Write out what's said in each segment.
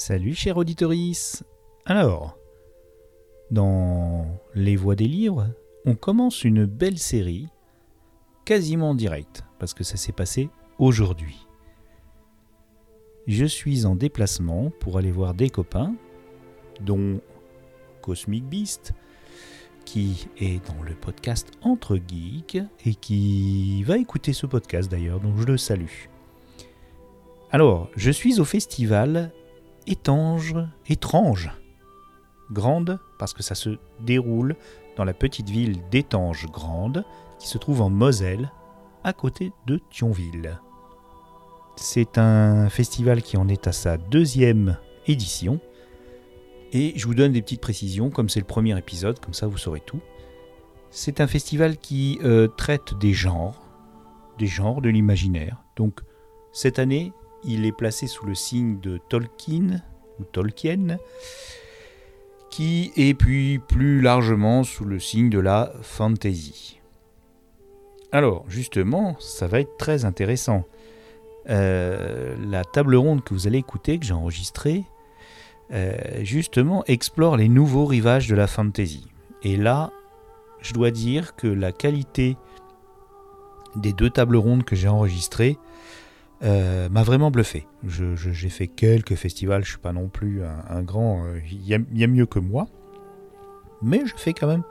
Salut cher auditorice Alors, dans Les Voix des livres, on commence une belle série, quasiment en direct, parce que ça s'est passé aujourd'hui. Je suis en déplacement pour aller voir des copains, dont Cosmic Beast, qui est dans le podcast Entre Geeks et qui va écouter ce podcast d'ailleurs, donc je le salue. Alors, je suis au festival Étange, étrange, grande parce que ça se déroule dans la petite ville d'Étange Grande qui se trouve en Moselle, à côté de Thionville. C'est un festival qui en est à sa deuxième édition. Et je vous donne des petites précisions, comme c'est le premier épisode, comme ça vous saurez tout. C'est un festival qui euh, traite des genres, des genres de l'imaginaire. Donc cette année, il est placé sous le signe de Tolkien ou Tolkien, qui est puis plus largement sous le signe de la fantasy. Alors justement, ça va être très intéressant. Euh, la table ronde que vous allez écouter, que j'ai enregistrée, euh, justement explore les nouveaux rivages de la fantasy. Et là, je dois dire que la qualité des deux tables rondes que j'ai enregistrées euh, m'a vraiment bluffé. J'ai fait quelques festivals, je suis pas non plus un, grand. Euh, il y, a mieux que moi. Mais je fais quand même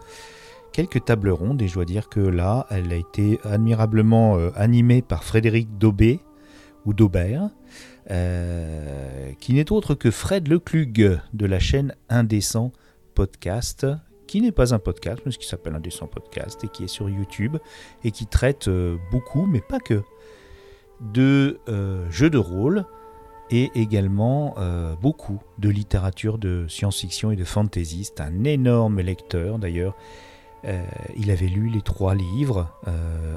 quelques tables rondes et je dois dire que là, elle a été admirablement euh, animée par Frédéric Daubé ou Daubert, qui n'est autre que Fred Leclug de la chaîne Indécent Podcast, qui n'est pas un podcast, mais qui s'appelle Indécent Podcast et qui est sur YouTube et qui traite beaucoup, mais pas que de euh, jeux de rôle et également euh, beaucoup de littérature de science-fiction et de fantasy. C'est un énorme lecteur d'ailleurs. Euh, il avait lu les trois livres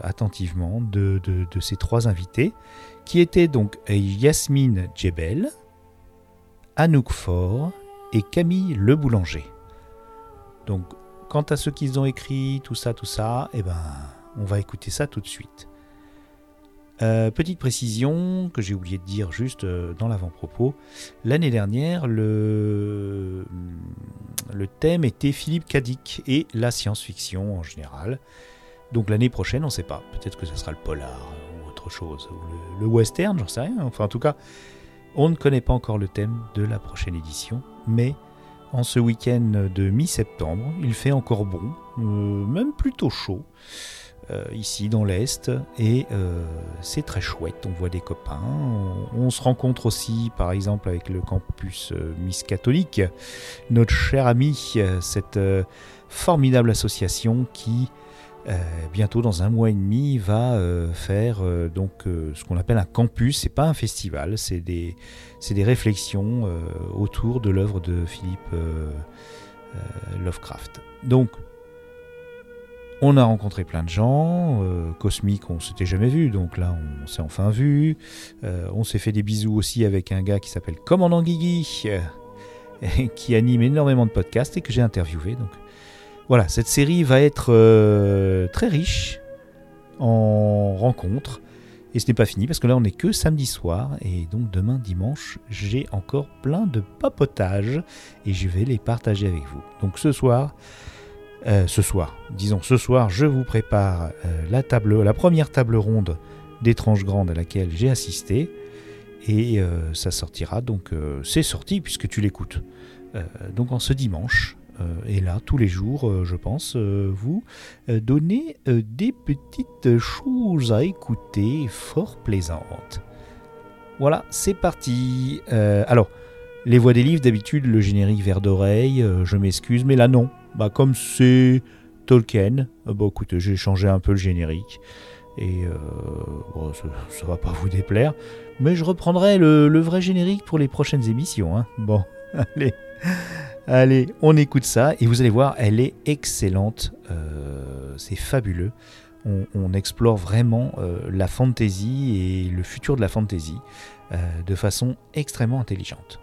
attentivement de, de, ces trois invités, qui étaient donc Yasmine Djebel, Anouk Faure et Camille Le Boulanger. Donc, quant à ce qu'ils ont écrit, tout ça, tout ça, eh ben, on va écouter ça tout de suite. Euh, petite précision que j'ai oublié de dire juste euh, dans l'avant-propos. L'année dernière, le, le thème était Philippe Cadic et la science-fiction en général. Donc l'année prochaine, on ne sait pas. Peut-être que ce sera le polar ou autre chose. Ou le, western, j'en sais rien. Enfin, en tout cas, on ne connaît pas encore le thème de la prochaine édition. Mais en ce week-end de mi-septembre, il fait encore bon, euh, même plutôt chaud. Euh, ici dans l'Est, et euh, c'est très chouette, on voit des copains, on, se rencontre aussi par exemple avec le campus euh, Miss Catholique, notre cher ami, cette formidable association qui bientôt dans un mois et demi va faire donc ce qu'on appelle un campus, c'est pas un festival, c'est des, des réflexions autour de l'œuvre de Philippe Lovecraft. Donc on a rencontré plein de gens, euh, Cosmic on s'était jamais vu, donc là on s'est enfin vu. Euh, on s'est fait des bisous aussi avec un gars qui s'appelle Commandant Guigui, euh, qui anime énormément de podcasts et que j'ai interviewé. Donc voilà, cette série va être très riche en rencontres. Et ce n'est pas fini parce que là on n'est que samedi soir et donc demain dimanche j'ai encore plein de papotages et je vais les partager avec vous. Donc ce soir euh, ce soir. Disons ce soir, je vous prépare euh, la, table, la première table ronde d'étranges grandes à laquelle j'ai assisté. Et euh, ça sortira, donc c'est sorti puisque tu l'écoutes. donc en ce dimanche, et là tous les jours, je pense, vous donner des petites choses à écouter fort plaisantes. Voilà, c'est parti. alors, les voix des livres, d'habitude, le générique vert d'oreille, je m'excuse, mais là non, bah, comme c'est Tolkien, euh, écoutez, j'ai changé un peu le générique. Et euh, ça, va pas vous déplaire. Mais je reprendrai le, vrai générique pour les prochaines émissions. Hein. Bon, allez. Allez, on écoute ça et vous allez voir, elle est excellente. Euh, c'est fabuleux. On, explore vraiment la fantasy et le futur de la fantasy de façon extrêmement intelligente.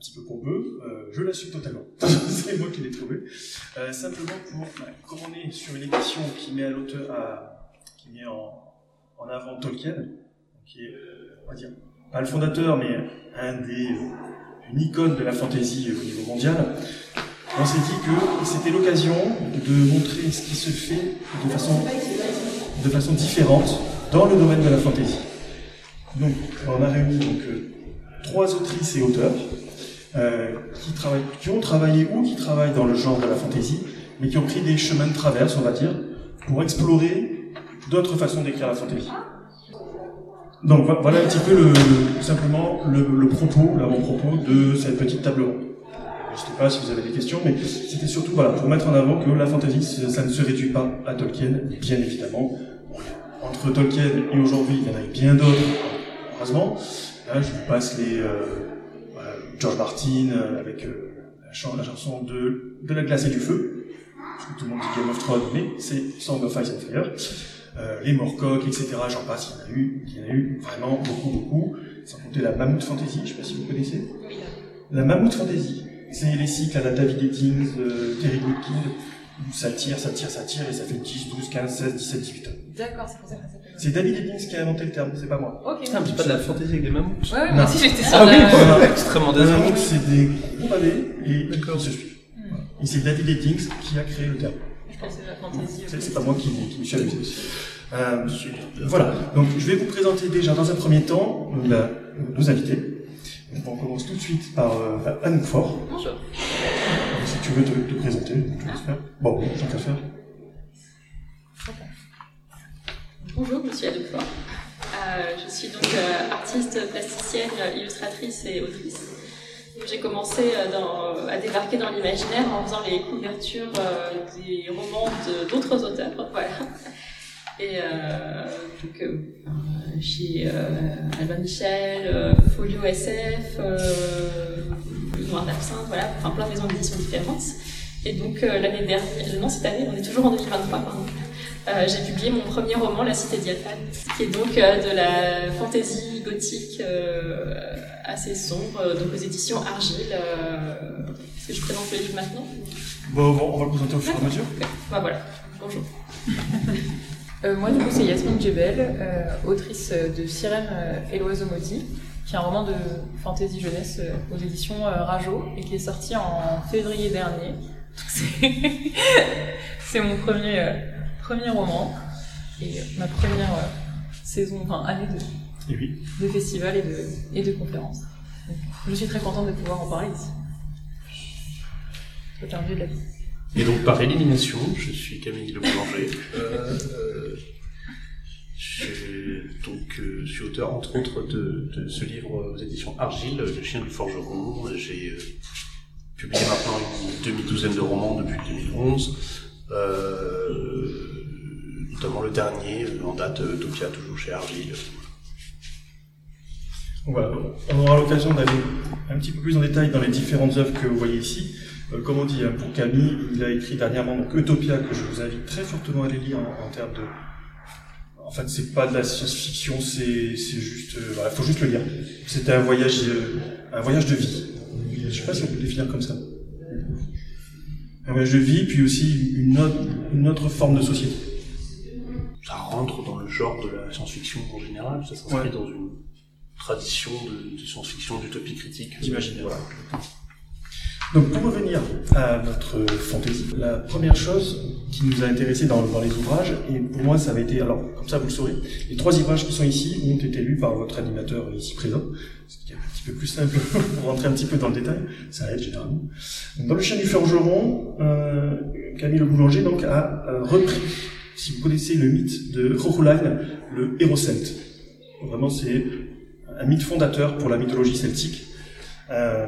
Petit peu pompeux, euh, je l'assume totalement. c'est moi qui l'ai trouvé. Euh, simplement pour, bah, comme on est sur une édition qui met à l'auteur, à, qui met en, en, avant Tolkien, qui est, euh, on va dire, pas le fondateur, mais un des, euh, une icône de la fantaisie au niveau mondial, on s'est dit que c'était l'occasion de montrer ce qui se fait de façon, de façon différente dans le domaine de la fantaisie. Donc, on a réuni donc, trois autrices et auteurs euh, qui, travaillent, qui ont travaillé ou qui travaillent dans le genre de la fantaisie, mais qui ont pris des chemins de traverse, on va dire, pour explorer d'autres façons d'écrire la fantaisie. Donc voilà un petit peu le, simplement le, le propos, l'avant-propos de cette petite table ronde. Je ne sais pas si vous avez des questions, mais c'était surtout voilà, pour mettre en avant que la fantasy, ça ne se réduit pas à Tolkien, bien évidemment. Entre Tolkien et aujourd'hui, il y en a bien d'autres, heureusement. Là, je vous passe les euh, George Martin euh, avec euh, la, chanson, la, chanson de, de la glace et du feu. Parce que tout le monde dit Game of Thrones, mais c'est Song of Ice and Fire. Euh, les Morcock, etc. J'en passe, il y en a eu, il y en a eu vraiment beaucoup, beaucoup. Sans compter la Mammoth Fantasy, je sais pas si vous connaissez. La Mammoth Fantasy, c'est les cycles à la David Eddings, euh, Terry Goodkind, où ça tire, ça tire, ça tire, et ça fait 10, 12, 15, 16, 17, 18 ans. D'accord, c'est pour ça que ça s'appelle. C'est David Eddings qui a inventé le terme, c'est pas moi. Ok. Putain, mais c'est pas de la fantaisie avec des mammouths. Ouais, ouais, moi aussi j'étais sur Ah oui, voilà, extrêmement Les mammouths, c'est des gros pavés, et ils se suivent. Et c'est David Eddings qui a créé le terme. Je pensais la fantaisie. C'est c'est pas moi qui, qui me suis amusé. Euh, voilà, donc je vais vous présenter déjà dans un premier temps la- nos invités. Donc, on commence tout de suite par euh, Anne Fort. Bonjour. Tu veux te, te présenter, faire. Bon, qu'à faire. Bonjour, je suis Faure. Euh, je suis donc euh, artiste plasticienne, illustratrice et autrice. J'ai commencé euh, à débarquer dans l'imaginaire en faisant les couvertures des romans d'autres auteurs. Et donc, chez Albin Michel, Folio SF, Noir d'Absinthe, voilà, enfin plein de maisons d'édition différentes. Et donc euh, l'année dernière, non cette année, on est toujours en 2023 pardon, euh, j'ai publié mon premier roman, La Cité Diaphane, qui est donc euh, de la fantaisie gothique euh, assez sombre, donc aux éditions Argile. Euh, Est-ce que je présente le livre maintenant? Bon, on va- on va le présenter au fur et à mesure. Bah voilà, bonjour. Euh, moi, du coup, c'est Yasmine Djebel, euh, autrice de Sirène et l'oiseau maudit, qui est un roman de fantasy jeunesse euh, aux éditions euh, Rajo et qui est sorti en février dernier. C'est mon premier, euh, premier roman et ma première saison, enfin année de, oui. de festival et de, et de conférences. Donc, je suis très contente de pouvoir en parler ici. C'est un de la vie. Et donc par élimination, je suis Camille Le Boulanger. Euh, euh, euh, suis auteur entre autres de, ce livre aux éditions Argile, Le chien du forgeron. J'ai euh, publié maintenant une demi-douzaine de romans depuis 2011. Euh, notamment le dernier en date, Topia, toujours chez Argile. On aura l'occasion d'aller un petit peu plus en détail dans les différentes œuvres que vous voyez ici. Comme on dit, hein, pour Camille, il a écrit dernièrement Utopia, que je vous invite très fortement à aller lire en termes de. En fait, c'est pas de la science-fiction, c'est c'est juste. euh, voilà, faut juste le lire. C'était un voyage, euh, un voyage de vie. Je sais pas si on peut le définir comme ça. Un voyage de vie, puis aussi une autre, une autre forme de société. Ça rentre dans le genre de la science-fiction en général, ça s'inscrit Ouais. dans une tradition de, de science-fiction, d'utopie critique. Voilà. Donc pour revenir à notre fantaisie, la première chose qui nous a intéressé dans, les ouvrages, et pour moi ça avait été, alors comme ça vous le saurez, les trois ouvrages qui sont ici ont été lus par votre animateur ici présent, ce qui est un petit peu plus simple pour rentrer un petit peu dans le détail, ça aide généralement. Dans le chien du forgeron, euh, Camille Le Boulanger donc a euh, repris, si vous connaissez le mythe de Rochulain, le héros celte. Vraiment c'est un mythe fondateur pour la mythologie celtique. Euh,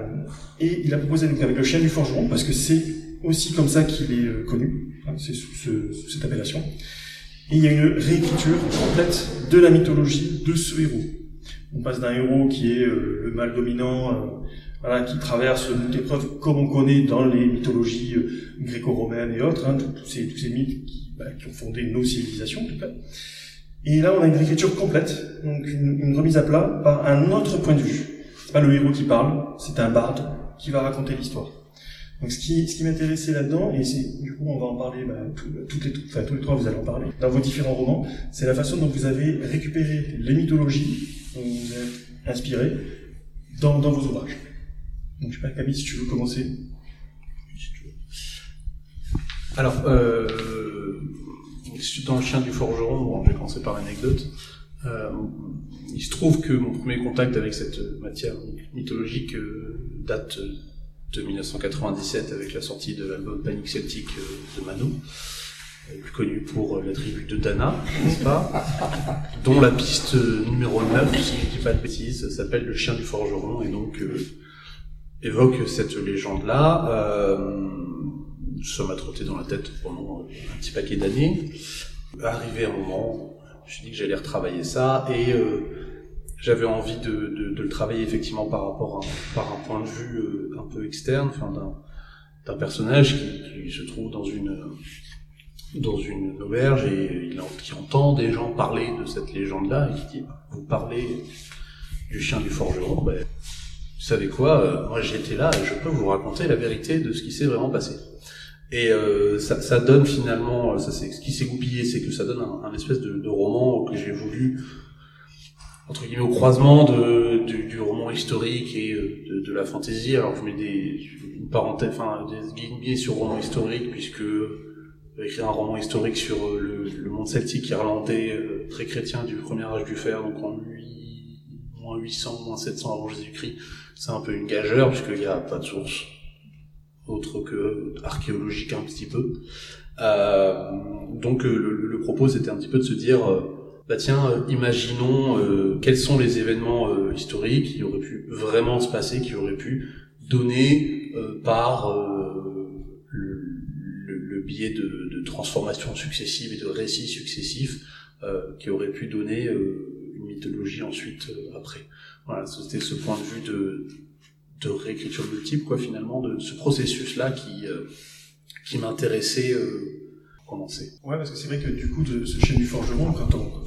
et il a proposé donc avec le chien du forgeron, parce que c'est aussi comme ça qu'il est euh, connu, hein, c'est sous, ce- sous cette appellation. Et il y a une réécriture complète de la mythologie de ce héros. On passe d'un héros qui est euh, le mal dominant, voilà, qui traverse une épreuve comme on connaît dans les mythologies gréco-romaines et autres, hein, tous ces, mythes qui, bah, qui ont fondé nos civilisations en tout cas. Et là, on a une réécriture complète, donc une remise à plat par un autre point de vue. C'est pas le héros qui parle, c'est un barde qui va raconter l'histoire. Donc ce qui, m'intéressait là-dedans, et c'est du coup on va en parler, bah, tout- toutes les, enfin, tous les trois vous allez en parler, dans vos différents romans, c'est la façon dont vous avez récupéré les mythologies dont vous êtes inspiré dans, vos ouvrages. Donc je sais pas Camille si tu veux commencer. Alors, euh, dans le chien du forgeron, bon, je vais commencer par l'anecdote. Euh, il se trouve que mon premier contact avec cette matière mythologique euh, date de 1997 avec la sortie de l'album Panique Celtique euh, de Mano, euh, plus connu pour euh, la tribu de Dana, n'est-ce pas Dont la piste euh, numéro 9, si je ne dis pas de bêtises, s'appelle Le chien du forgeron et donc euh, évoque cette légende-là. Euh, m'a trotté dans la tête pendant un petit paquet d'années. Arrivé un moment, me suis dit que j'allais retravailler ça et euh, j'avais envie de, le travailler effectivement par rapport à, par un point de vue euh, un peu externe, d'un, personnage qui, se trouve dans une dans une auberge et il qui entend des gens parler de cette légende-là et qui dit vous parlez du chien du forgeron, ben, vous savez quoi, euh, moi j'étais là et je peux vous raconter la vérité de ce qui s'est vraiment passé. Et euh, ça, ça donne finalement, ça c'est ce qui s'est goupillé, c'est que ça donne un, un espèce de, de roman que j'ai voulu entre guillemets au croisement de, du, du roman historique et euh, de, de la fantaisie. Alors je mets des une parenthèse, enfin des guillemets sur roman historique puisque euh, écrire un roman historique sur euh, le, le monde celtique irlandais euh, très chrétien du premier âge du fer, donc en 8, moins 800, moins 700 avant Jésus-Christ, c'est un peu une gageure puisqu'il n'y a pas de source autre que archéologique un petit peu. Euh, donc euh, le, le propos c'était un petit peu de se dire, euh, bah tiens, euh, imaginons euh, quels sont les événements euh, historiques qui auraient pu vraiment se passer, qui auraient pu donner euh, par euh, le, le, le biais de, de transformations successives et de récits successifs euh, qui auraient pu donner euh, une mythologie ensuite euh, après. Voilà, c'était ce point de vue de, de réécriture multiple, quoi, finalement, de ce processus-là qui, euh, qui m'intéressait euh, commencer. Ouais, parce que c'est vrai que du coup, de ce chien du forgeron, quand on,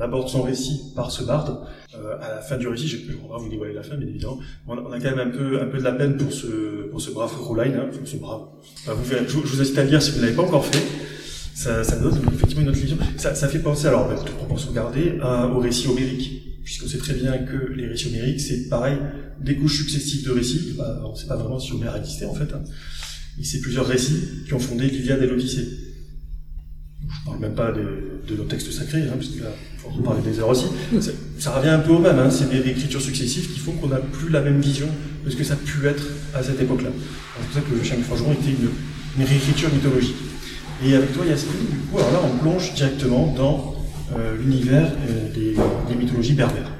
aborde son récit par ce barde, euh, à la fin du récit, j'ai on va vous dévoiler la fin, bien évidemment, on a, quand même un peu, un peu de la peine pour ce, pour ce brave Roline, ce brave. Je, vous- incite à le lire si vous ne l'avez pas encore fait. Ça, ça donne effectivement une autre vision. Ça, fait penser, alors, toute proportion gardée, au récit homérique, puisqu'on sait très bien que les récits homériques, c'est pareil, des couches successives de récits. On ne sait pas vraiment si Homère existait, en fait. hein. C'est plusieurs récits qui ont fondé l'Iliade et l'Odyssée. Je parle même pas de, nos textes sacrés, hein, parce que là, faut en parler des heures aussi. Ça revient un peu au même, hein, c'est des réécritures successives qui font qu'on n'a plus la même vision de ce que ça a pu être à cette époque-là. C'est pour ça que le chien forgeron était une, une réécriture mythologique. Et avec toi, Yasmine, du coup, alors là, on plonge directement dans l'univers euh, des, des mythologies berbères.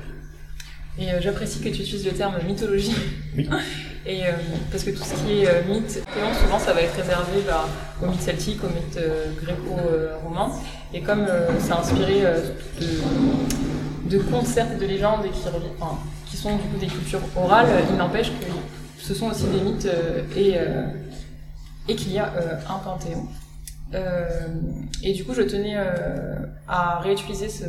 Et euh, j'apprécie que tu utilises le terme mythologie. Oui. Et euh, parce que tout ce qui est euh, mythe, souvent ça va être réservé bah, aux mythes celtiques, aux mythes euh, gréco-romains. Et comme euh, c'est inspiré euh, de, de contes, certes, et de légendes, et qui, enfin, qui sont du coup des cultures orales, il n'empêche que ce sont aussi des mythes euh, et, euh, et qu'il y a euh, un panthéon. Euh, et du coup, je tenais euh, à réutiliser ce,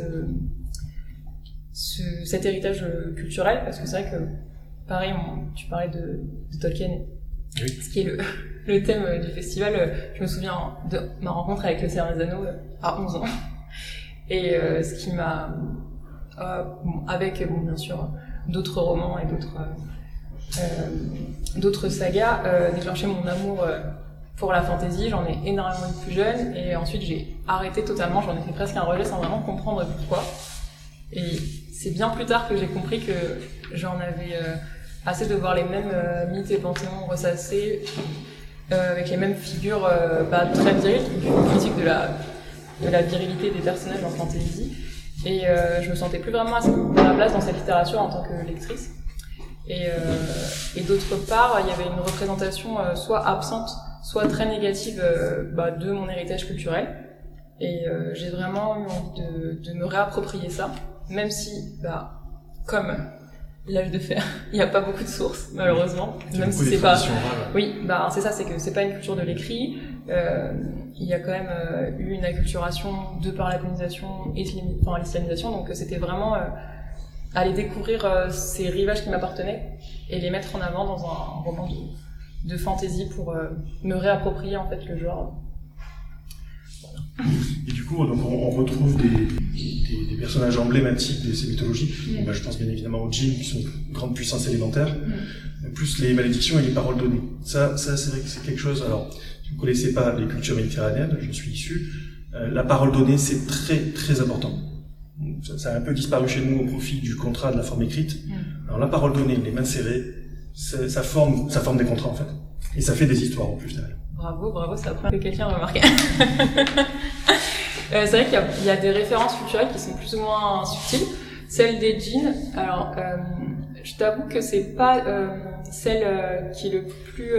ce- cet héritage culturel parce que c'est vrai que pareil on- tu parlais de, de Tolkien Oui. ce qui est le, le thème euh, du festival je me souviens de ma rencontre avec le Seigneur des Anneaux à 11 ans et euh, ce qui m'a euh, bon, avec bon, bien sûr d'autres romans et d'autres euh, d'autres sagas déclenché mon amour pour la fantasy, j'en ai énormément eu plus jeune et ensuite j'ai arrêté totalement, j'en ai fait presque un rejet sans vraiment comprendre pourquoi. Et c'est bien plus tard que j'ai compris que j'en avais euh, assez de voir les mêmes euh, mythes et panthéons ressassés euh, avec les mêmes figures bah, très viriles, une critique de la, de virilité des personnages en fantasy. Et je me sentais plus vraiment à la place dans cette littérature en tant que lectrice. Et, d'autre part, il y avait une représentation soit absente, soit très négative euh, bah, de mon héritage culturel. Et euh, j'ai vraiment eu envie de, de me réapproprier ça, même si, bah, comme l'âge de fer, il n'y a pas beaucoup de sources, malheureusement. Même si c'est pas. Oui, bah c'est ça, c'est que c'est pas une culture de l'écrit. euh, il y a quand même eu une acculturation de par la colonisation et enfin, l'islamisation, donc c'était vraiment euh, aller découvrir ces rivages qui m'appartenaient et les mettre en avant dans un roman de, de fantasy pour me réapproprier en fait le genre. Et du coup, donc, on, retrouve des, des, des, personnages emblématiques de ces mythologies. Mm. Bah, je pense bien évidemment aux djinns, qui sont une grande puissance élémentaire, mm. plus les malédictions et les paroles données. Ça, ça c'est vrai que c'est quelque chose. Alors, si vous ne connaissez pas les cultures méditerranéennes, je suis issu, euh, la parole donnée, c'est très très important. Ça, ça, a un peu disparu chez nous au profit du contrat, de la forme écrite. Mm. Alors la parole donnée, les mains serrées, ça forme, ça forme des contrats en fait. Et ça fait des histoires en plus derrière. Bravo, bravo, ça prend que quelqu'un remarqué. Euh, c'est vrai qu'il y, a des références culturelles qui sont plus ou moins subtiles. Celle des jeans, alors euh, je t'avoue que c'est pas euh, celle euh, qui est le plus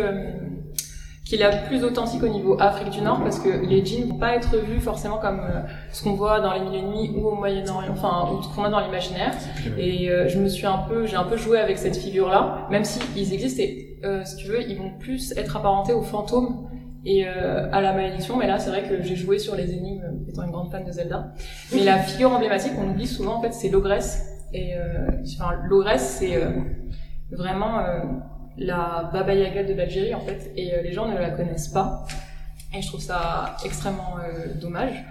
qui est la plus authentique au niveau Afrique du Nord parce que les jeans vont pas être vus forcément comme ce qu'on voit dans les mille et nuits ou au Moyen-Orient, enfin ou ce qu'on a dans l'imaginaire. Et je me suis un peu, j'ai un peu joué avec cette figure-là, même si ils existent et si tu veux, ils vont plus être apparentés aux fantômes et euh, à la malédiction. Mais là, c'est vrai que j'ai joué sur les énigmes, étant une grande fan de Zelda. Mais la figure emblématique, on oublie souvent, en fait, c'est l'ogresse. Et euh, enfin, l'ogresse, c'est euh, vraiment euh, la Baba Yaga de l'Algérie, en fait. Et les gens ne la connaissent pas. Et je trouve ça extrêmement dommage.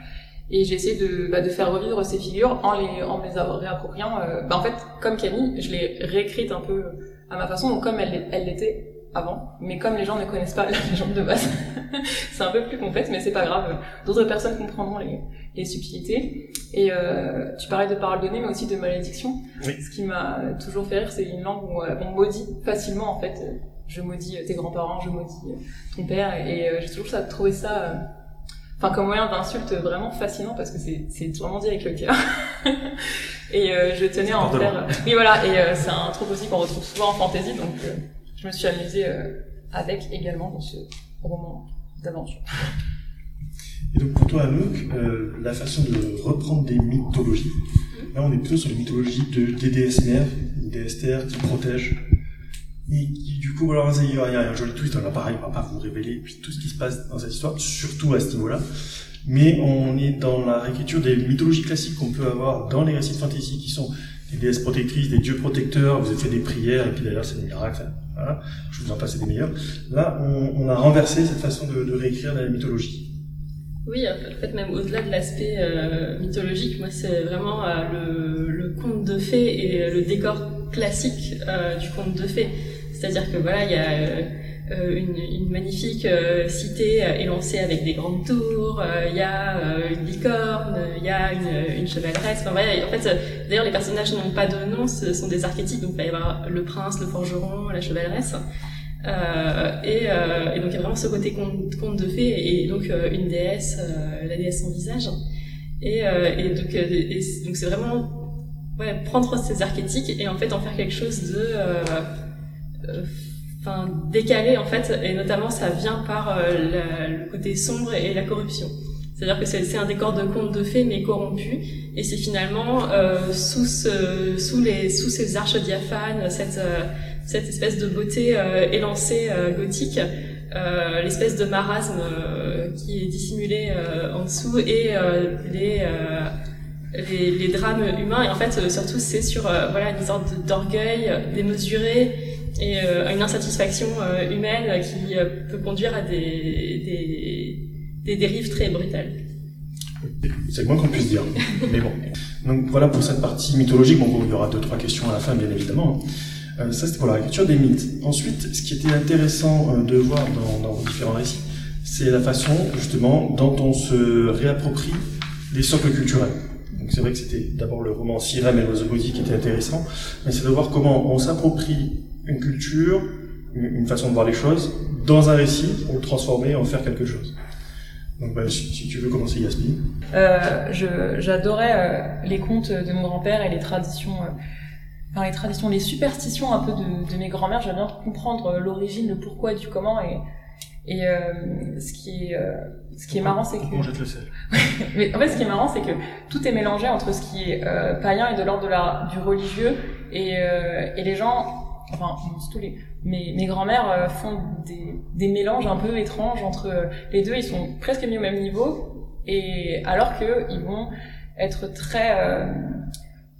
Et j'ai essayé de, bah, de faire revivre ces figures en les, en les réappropriant. bah, en fait, comme Camille, je l'ai réécrite un peu à ma façon, donc comme elle l'était avant, mais comme les gens ne connaissent pas la légende de base, c'est un peu plus complexe, mais c'est pas grave. D'autres personnes comprendront les, les subtilités. Et euh, tu parlais de paroles données, mais aussi de malédiction. Ce qui m'a toujours fait rire, c'est une langue où euh, on maudit facilement, en fait. Je maudis tes grands-parents, je maudis ton père, et euh, j'ai toujours ça, trouvé ça, euh, enfin comme moyen d'insulte vraiment fascinant parce que c'est c'est vraiment dit avec le cœur. et je tenais à en faire. Oui voilà, et c'est un truc aussi qu'on retrouve souvent en fantasy, donc je me suis amusée euh, avec également dans ce roman d'aventure. Et donc pour toi, Anouk, euh, la façon de reprendre des mythologies, là on est plutôt sur les mythologies de, des déesses mères, des déesses terres qui protègent. Et du coup, alors il y, a un joli twist, là pareil, on va pas vous révéler tout ce qui se passe dans cette histoire, surtout à ce niveau-là. Mais on est dans la réécriture des mythologies classiques qu'on peut avoir dans les récits de fantasy qui sont des déesses protectrices, des dieux protecteurs, vous avez fait des prières, et puis d'ailleurs c'est des miracles, voilà, je vous en passe des meilleurs. Là, on, a renversé cette façon de, réécrire la mythologie. Oui, en fait, même au-delà de l'aspect euh, mythologique, moi, c'est vraiment euh, le, conte de fées et le décor classique euh, du conte de fées. C'est-à-dire que voilà, il y a une, une, magnifique euh, cité euh, élancée avec des grandes tours, il y a une licorne, il y a une, une chevaleresse. Enfin, voilà, en fait, d'ailleurs, les personnages n'ont pas de nom, ce sont des archétypes. Donc, il va y avoir le prince, le forgeron, la chevaleresse. Euh, et, euh, et, donc il y a vraiment ce côté conte, conte de fées et donc euh, une déesse, la déesse sans visage. Et, et donc et, c'est vraiment ouais, prendre ces archétypes et en fait en faire quelque chose de enfin décalé en fait et notamment ça vient par euh, le côté sombre et la corruption. C'est-à-dire que c'est un décor de conte de fées mais corrompu. Et c'est finalement euh, sous ce, sous les sous ces arches diaphanes cette euh, cette espèce de beauté euh, élancée euh, gothique l'espèce de marasme qui est dissimulé en dessous et les les, les, drames humains. Et en fait surtout c'est sur voilà une sorte d'orgueil démesuré et euh, une insatisfaction euh, humaine qui euh, peut conduire à des, des, des dérives très brutales. C'est le moins qu'on puisse dire. Mais bon. Donc voilà pour cette partie mythologique. Bon, il y aura deux, trois questions à la fin, bien évidemment. Euh, ça, c'était pour la réécriture des mythes. Ensuite, ce qui était intéressant de voir dans, dans vos différents récits, c'est la façon, justement, dont on se réapproprie les socles culturels. Donc c'est vrai que c'était d'abord le roman Sirem et l'oiseau qui était intéressant, mais c'est de voir comment on s'approprie une culture, une façon de voir les choses, dans un récit, pour le transformer, en faire quelque chose. Donc, bah, si, tu veux commencer, Yasmine. Euh, J'adorais euh, les contes de mon grand-père et les traditions, euh, enfin, les traditions, les superstitions un peu de, de mes grands-mères. J'aime bien comprendre euh, l'origine, le pourquoi du comment. Et, et euh, ce qui est, ce qui est marrant, c'est que. On jette le sel? Mais en fait, ce qui est marrant, c'est que tout est mélangé entre ce qui est païen et de l'ordre du religieux. Et, et les gens enfin tous les mes, mes grands-mères font des, des mélanges un peu étranges entre les deux. Ils sont presque mis au même niveau, et alors que ils vont être très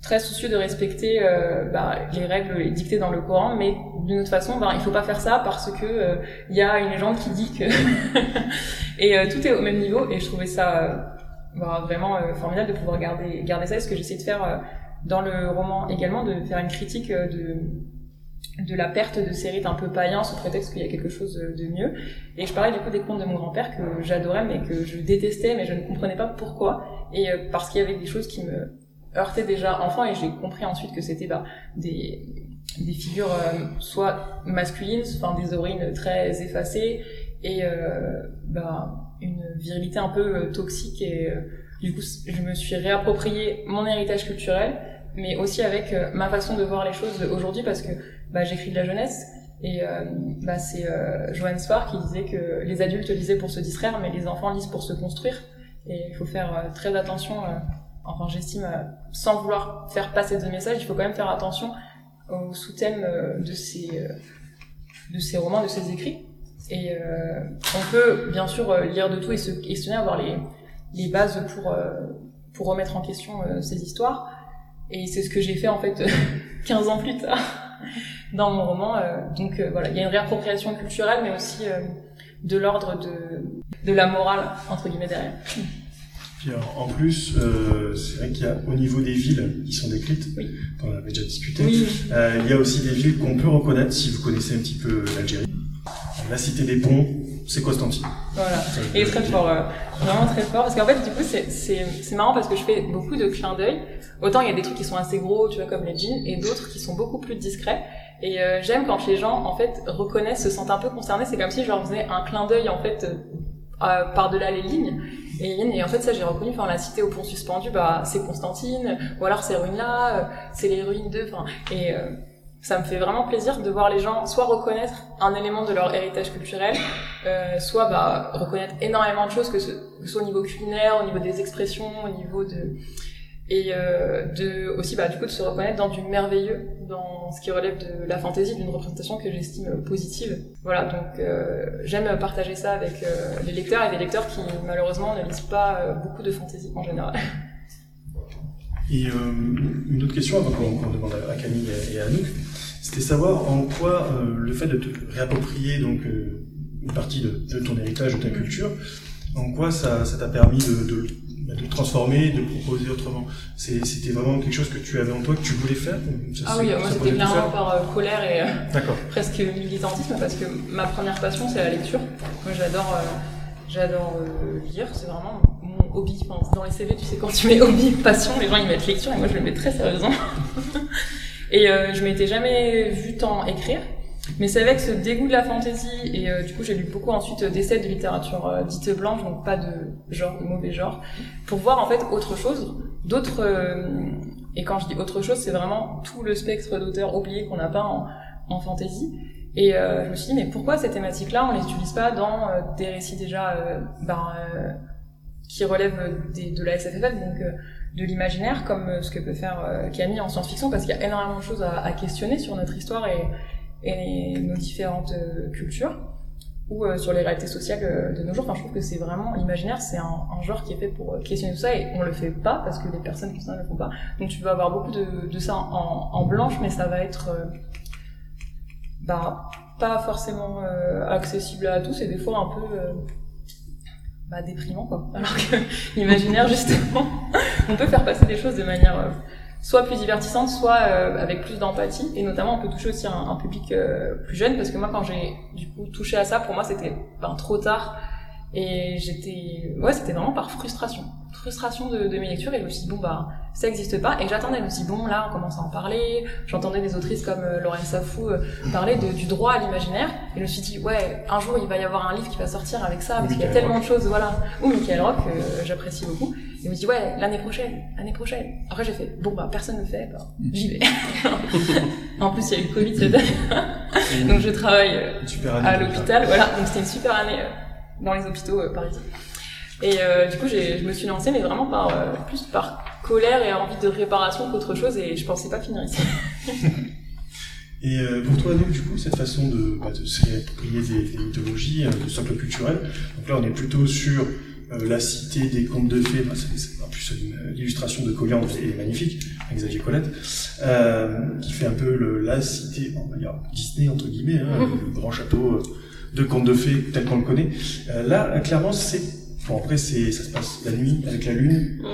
très soucieux de respecter euh, bah, les règles dictées dans le Coran, mais d'une autre façon, bah, il faut pas faire ça parce que euh, il y a une légende qui dit que et euh, tout est au même niveau. Et je trouvais ça bah, vraiment formidable de pouvoir garder garder ça. Et ce que j'essaie de faire dans le roman également, de faire une critique de de la perte de ces rites un peu païens sous prétexte qu'il y a quelque chose de mieux. Et je parlais du coup des contes de mon grand-père que j'adorais mais que je détestais mais je ne comprenais pas pourquoi. Et parce qu'il y avait des choses qui me heurté déjà enfant et j'ai compris ensuite que c'était bah, des, des figures euh, soit masculines, enfin des origines très effacées et euh, bah, une virilité un peu euh, toxique et du coup je me suis réapproprié mon héritage culturel mais aussi avec ma façon de voir les choses aujourd'hui parce que bah, j'écris de la jeunesse et bah, c'est Joanne Spar qui disait que les adultes lisaient pour se distraire mais les enfants lisent pour se construire et il faut faire très attention enfin j'estime, euh, sans vouloir faire passer de message, il faut quand même faire attention aux sous-thèmes euh, de ces, euh, de ces romans, de ces écrits. Et on peut bien sûr lire de tout et se questionner, avoir les, les bases pour, pour remettre en question ces histoires. Et c'est ce que j'ai fait en fait 15 ans plus tard dans mon roman. donc voilà, il y a une réappropriation culturelle, mais aussi de l'ordre de, de la morale, entre guillemets, derrière. Puis en plus, euh, c'est vrai qu'il y a au niveau des villes qui sont décrites, on avait déjà discuté, euh, il y a aussi des villes qu'on peut reconnaître si vous connaissez un petit peu l'Algérie. La cité des ponts, c'est Constantine. Voilà, et très fort, euh, vraiment très fort, parce qu'en fait du coup c'est marrant parce que je fais beaucoup de clins d'œil. Autant il y a des trucs qui sont assez gros, tu vois, comme les jeans, et d'autres qui sont beaucoup plus discrets. Et euh, j'aime quand les gens en fait reconnaissent, se sentent un peu concernés. C'est comme si je leur faisais un clin d'œil en fait euh, par-delà les lignes. Et, en fait, ça, j'ai reconnu, enfin, la cité au pont suspendu, bah, c'est Constantine, ou alors ces ruines-là, euh, c'est les ruines de, enfin, et euh, ça me fait vraiment plaisir de voir les gens soit reconnaître un élément de leur héritage culturel, euh, soit bah, reconnaître énormément de choses, que ce, que ce soit au niveau culinaire, au niveau des expressions, au niveau de et euh, de aussi bah du coup de se reconnaître dans du merveilleux dans ce qui relève de la fantaisie d'une représentation que j'estime positive. Voilà donc euh, j'aime partager ça avec euh, les lecteurs et des lecteurs qui malheureusement ne lisent pas beaucoup de fantaisie en général. Et une autre question avant qu'on demande à Camille et à Anouk c'était savoir en quoi le fait de te réapproprier donc une partie de, de, ton héritage de ta culture en quoi ça t'a permis de, de de transformer, de proposer autrement. C'était vraiment quelque chose que tu avais en toi, que tu voulais faire Ah oui, moi c'était clairement par euh, colère et euh, presque militantisme parce que ma première passion c'est la lecture. Moi j'adore euh, j'adore lire, c'est vraiment mon hobby. Enfin, dans les CV, tu sais, quand tu mets hobby, passion, les gens ils mettent lecture et moi je le mets très sérieusement. et je m'étais jamais vu tant écrire. Mais c'est avec ce dégoût de la fantaisie, et euh, du coup j'ai lu beaucoup ensuite d'essais de littérature euh, dite blanche, donc pas de genre, de mauvais genre, pour voir en fait autre chose, d'autres... Euh, et quand je dis autre chose, c'est vraiment tout le spectre d'auteurs oubliés qu'on n'a pas en, en fantasy. Et je me suis dit, mais pourquoi ces thématiques-là, on les utilise pas dans des récits déjà ben, qui relèvent de la SFFL, donc de l'imaginaire, comme ce que peut faire Camille en science-fiction, parce qu'il y a énormément de choses à, à questionner sur notre histoire et et nos différentes euh, cultures ou euh, sur les réalités sociales euh, de nos jours. Enfin, je trouve que c'est vraiment l'imaginaire, c'est un, genre qui est fait pour questionner tout ça et on le fait pas parce que les personnes qui ne le font pas. Donc tu vas avoir beaucoup de, ça en, blanche, mais ça va être bah, pas forcément accessible à tous et des fois un peu bah, déprimant quoi. Alors que l'imaginaire justement, on peut faire passer des choses de manière soit plus divertissante, soit euh, avec plus d'empathie. Et notamment, on peut toucher aussi un, public euh, plus jeune, parce que moi, quand j'ai du coup touché à ça, pour moi, c'était ben, trop tard. Et j'étais, ouais, c'était vraiment par frustration frustration de, de, mes lectures et je me suis dit bon bah ça existe pas. Et j'attendais je me suis dit bon là on commence à en parler. J'entendais des autrices comme euh, Lorraine Safou euh, parler de, du droit à l'imaginaire. Et je me suis dit ouais un jour il va y avoir un livre qui va sortir avec ça parce qu'il y a tellement de choses voilà. Ou Michael Rock euh, j'apprécie beaucoup. Et je me suis dit ouais l'année prochaine l'année prochaine. Après j'ai fait bon bah personne ne fait bah, j'y vais. En plus il y a eu le Covid cette année. Donc je travaille euh, à l'hôpital voilà. Donc c'était une super année dans les hôpitaux parisiens et euh, du coup, je me suis lancée, mais vraiment par euh, plus par colère et envie de réparation qu'autre chose, et je pensais pas finir ici. Et euh, pour toi, donc, du coup, cette façon de, bah, de se réapproprier des, des mythologies, euh, de socle culturel, donc là, on est plutôt sur euh, la cité des contes de fées, bah, c'est- c'est- en plus l'illustration de Colliand est magnifique, avec Xavier Colette, euh, qui fait un peu le, la cité, on va dire Disney entre guillemets, hein, le grand château de contes de fées tel qu'on le connaît. Euh, là, clairement, c'est bon après c'est ça se passe la nuit avec la lune. Mm.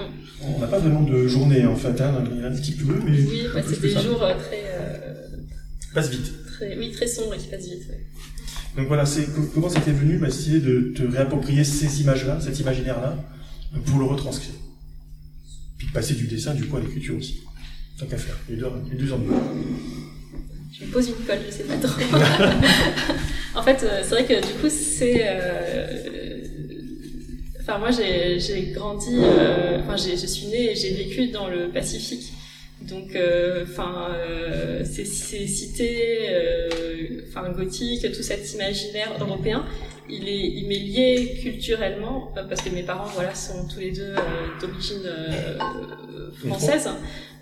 On n'a pas vraiment de journée en fait, hein, il y a un petit peu, mais Oui, bah, c'est des jours euh, très, euh, passe vite. très, oui, très sombres et qui passent vite. ouais. Donc voilà, c'est co- comment t'est venu bah, essayer de te réapproprier ces images-là, cet imaginaire-là, pour le retranscrire? Puis de passer du dessin du coup à l'écriture aussi. Tant qu'à faire, les deux, les deux en deux. Je me pose une colle, je sais pas trop. en fait, euh, c'est vrai que du coup, c'est. euh, Enfin, moi, j'ai grandi. euh, Enfin, je suis née et j'ai vécu dans le Pacifique. Donc, euh, enfin, euh, ces, ces cités, euh, enfin, gothiques, tout cet imaginaire européen, il est, il m'est lié culturellement euh, parce que mes parents, voilà, sont tous les deux euh, d'origine euh, française,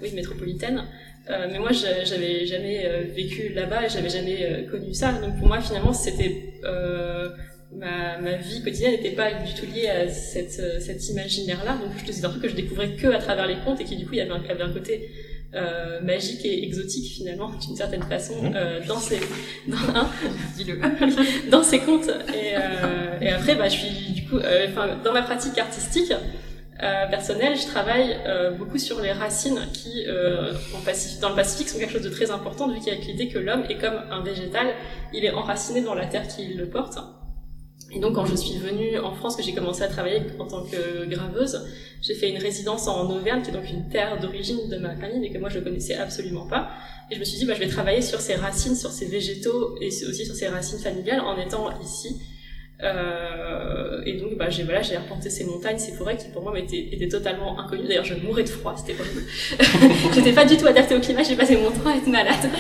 oui, métropolitaine. Euh, mais moi, j'avais jamais euh, vécu là-bas et j'avais jamais euh, connu ça. Donc pour moi, finalement, c'était euh, ma, ma vie quotidienne n'était pas du tout liée à cette, euh, cet imaginaire-là. Donc je c'est un truc que je découvrais que à travers les contes et qui du coup, il y avait un, avait un côté euh, magique et exotique finalement, d'une certaine façon, Mhm. euh, dans ces, dans, hein, dis-le, dans ces contes. Et, euh, et après, bah, je suis du coup, euh, enfin, dans ma pratique artistique. Euh, personnelle, je travaille euh, beaucoup sur les racines qui, euh, en Pacifique- dans le Pacifique, sont quelque chose de très important, vu qu'il y a l'idée que l'homme est comme un végétal, il est enraciné dans la terre qui le porte. Et donc, quand je suis venue en France, que j'ai commencé à travailler en tant que graveuse, j'ai fait une résidence en Auvergne, qui est donc une terre d'origine de ma famille, mais que moi je connaissais absolument pas. Et je me suis dit, bah, je vais travailler sur ces racines, sur ces végétaux, et aussi sur ces racines familiales, en étant ici. Euh, et donc, bah, j'ai voilà, j'ai arpenté ces montagnes, ces forêts qui pour moi étaient, étaient totalement inconnues. D'ailleurs, je mourais de froid, c'était horrible. J'étais pas du tout adaptée au climat, j'ai passé mon temps à être malade.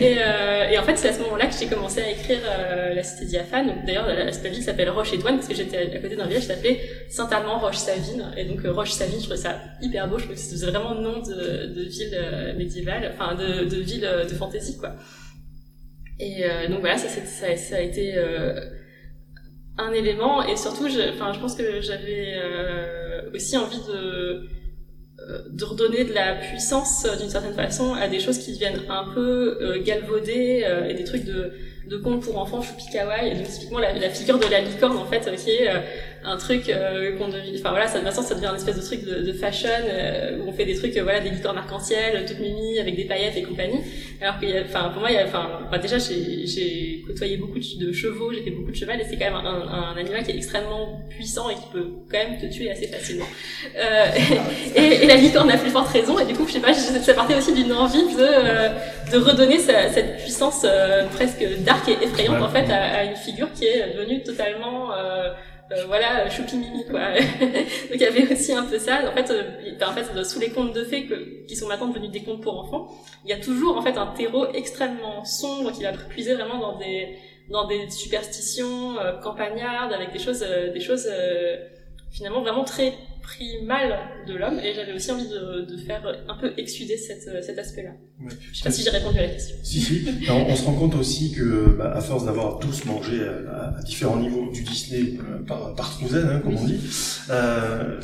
Et, euh, et en fait, c'est à ce moment-là que j'ai commencé à écrire euh, La Cité diaphane. D'ailleurs, la, la ville s'appelle Roche-Étoile parce que j'étais à, côté d'un village qui s'appelait Saint-Amand-Roche-Savine. Et donc, euh, Roche-Savine, je trouvais ça hyper beau. Je trouvais que c'était vraiment le nom de, de ville euh, médiévale, enfin de, de ville euh, de fantaisie, quoi. Et donc voilà, ça, ça, ça a été un élément. Et surtout, je, enfin, je pense que j'avais euh, aussi envie de euh, de redonner de la puissance euh, d'une certaine façon à des choses qui deviennent un peu galvaudées et des trucs de, de contes pour enfants choupi kawaii et donc typiquement la, la figure de la licorne en fait qui est un truc euh, qu'on devient enfin voilà ça maintenant ça devient une espèce de truc de, de fashion euh, où on fait des trucs euh, voilà des licornes arc-en-ciel toutes mimi avec des paillettes et compagnie alors a enfin pour moi il y a enfin bah, déjà j'ai côtoyé beaucoup de, chevaux j'ai fait beaucoup de cheval et c'est quand même un, un animal qui est extrêmement puissant et qui peut quand même te tuer assez facilement euh, et, et la licorne a plus forte raison et du coup je sais pas je- ça partait aussi d'une envie de euh, de redonner sa- cette puissance euh, presque dark et effrayante Ouais. en fait à, à une figure qui est devenue totalement euh, euh, voilà choupi mimi quoi. Donc il y avait aussi un peu ça. En fait euh, ben, en fait sous les contes de fées que, qui sont maintenant devenus des contes pour enfants il y a toujours en fait un terreau extrêmement sombre qui va puiser vraiment dans des dans des superstitions euh, campagnardes avec des choses euh, des choses euh, finalement vraiment très primales de l'homme et j'avais aussi envie de, de faire un peu cette, euh, cet aspect-là. Ouais. Je sais pas si j'ai répondu à la question. Si, si. Alors, on se rend compte aussi que, bah, à force d'avoir tous mangé à, à différents niveaux du Disney euh, par, par hein, comme on dit, euh,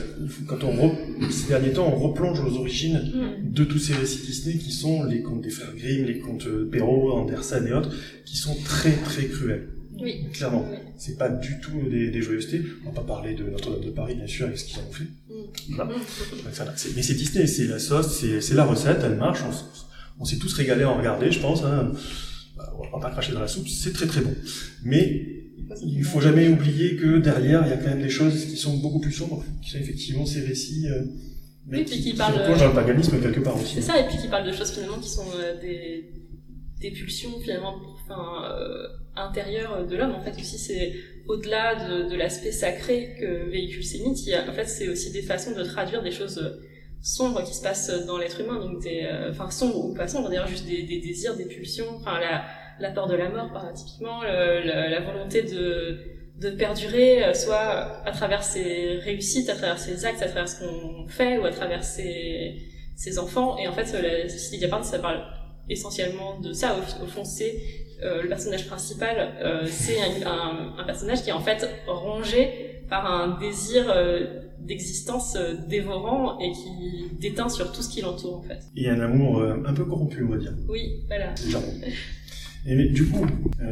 quand on re- ces derniers temps, on replonge aux origines Mm. de tous ces récits Disney qui sont les contes des frères Grimm, les contes euh, Perrault, Andersen et autres, qui sont très très cruels. Oui. Clairement. Oui. C'est pas du tout des, des joyeusetés. On va pas parler de Notre-Dame de Paris, bien sûr, avec ce qu'ils en ont fait. Mm. Voilà. Mm. Mais c'est Disney, c'est la sauce, c'est la recette, elle marche. On, s'est tous régalés à en regarder, je pense. Hein. Bah, On va pas cracher dans la soupe, c'est très très bon. Mais il faut jamais oublier que derrière, il y a quand même des choses qui sont beaucoup plus sombres, qui sont effectivement ces récits, euh, mais Oui, puis qui qui parlent- replongent dans le paganisme quelque part aussi. C'est ça, et puis qui parle de choses finalement qui sont euh, des, des pulsions finalement euh, intérieures de l'homme. En fait, aussi, c'est au-delà de, l'aspect sacré que véhicule ces mythes, en fait, c'est aussi des façons de traduire des choses euh, sombres qui se passent dans l'être humain, donc des, euh, enfin, sombres ou pas sombres, d'ailleurs, juste des, désirs, des pulsions, enfin, la, la peur de la mort, par, typiquement, la, volonté de, de perdurer, soit à travers ses réussites, à travers ses actes, à travers ce qu'on fait, ou à travers ses, ses enfants. Et en fait, la Cité diaphane, ça parle essentiellement de ça. Au, au fond, c'est euh, le personnage principal, euh, c'est un, un, un, personnage qui est en fait rongé par un désir euh, d'existence dévorant et qui déteint sur tout ce qui l'entoure en fait. Et un amour un peu corrompu, on va dire. Oui, voilà. Et du coup,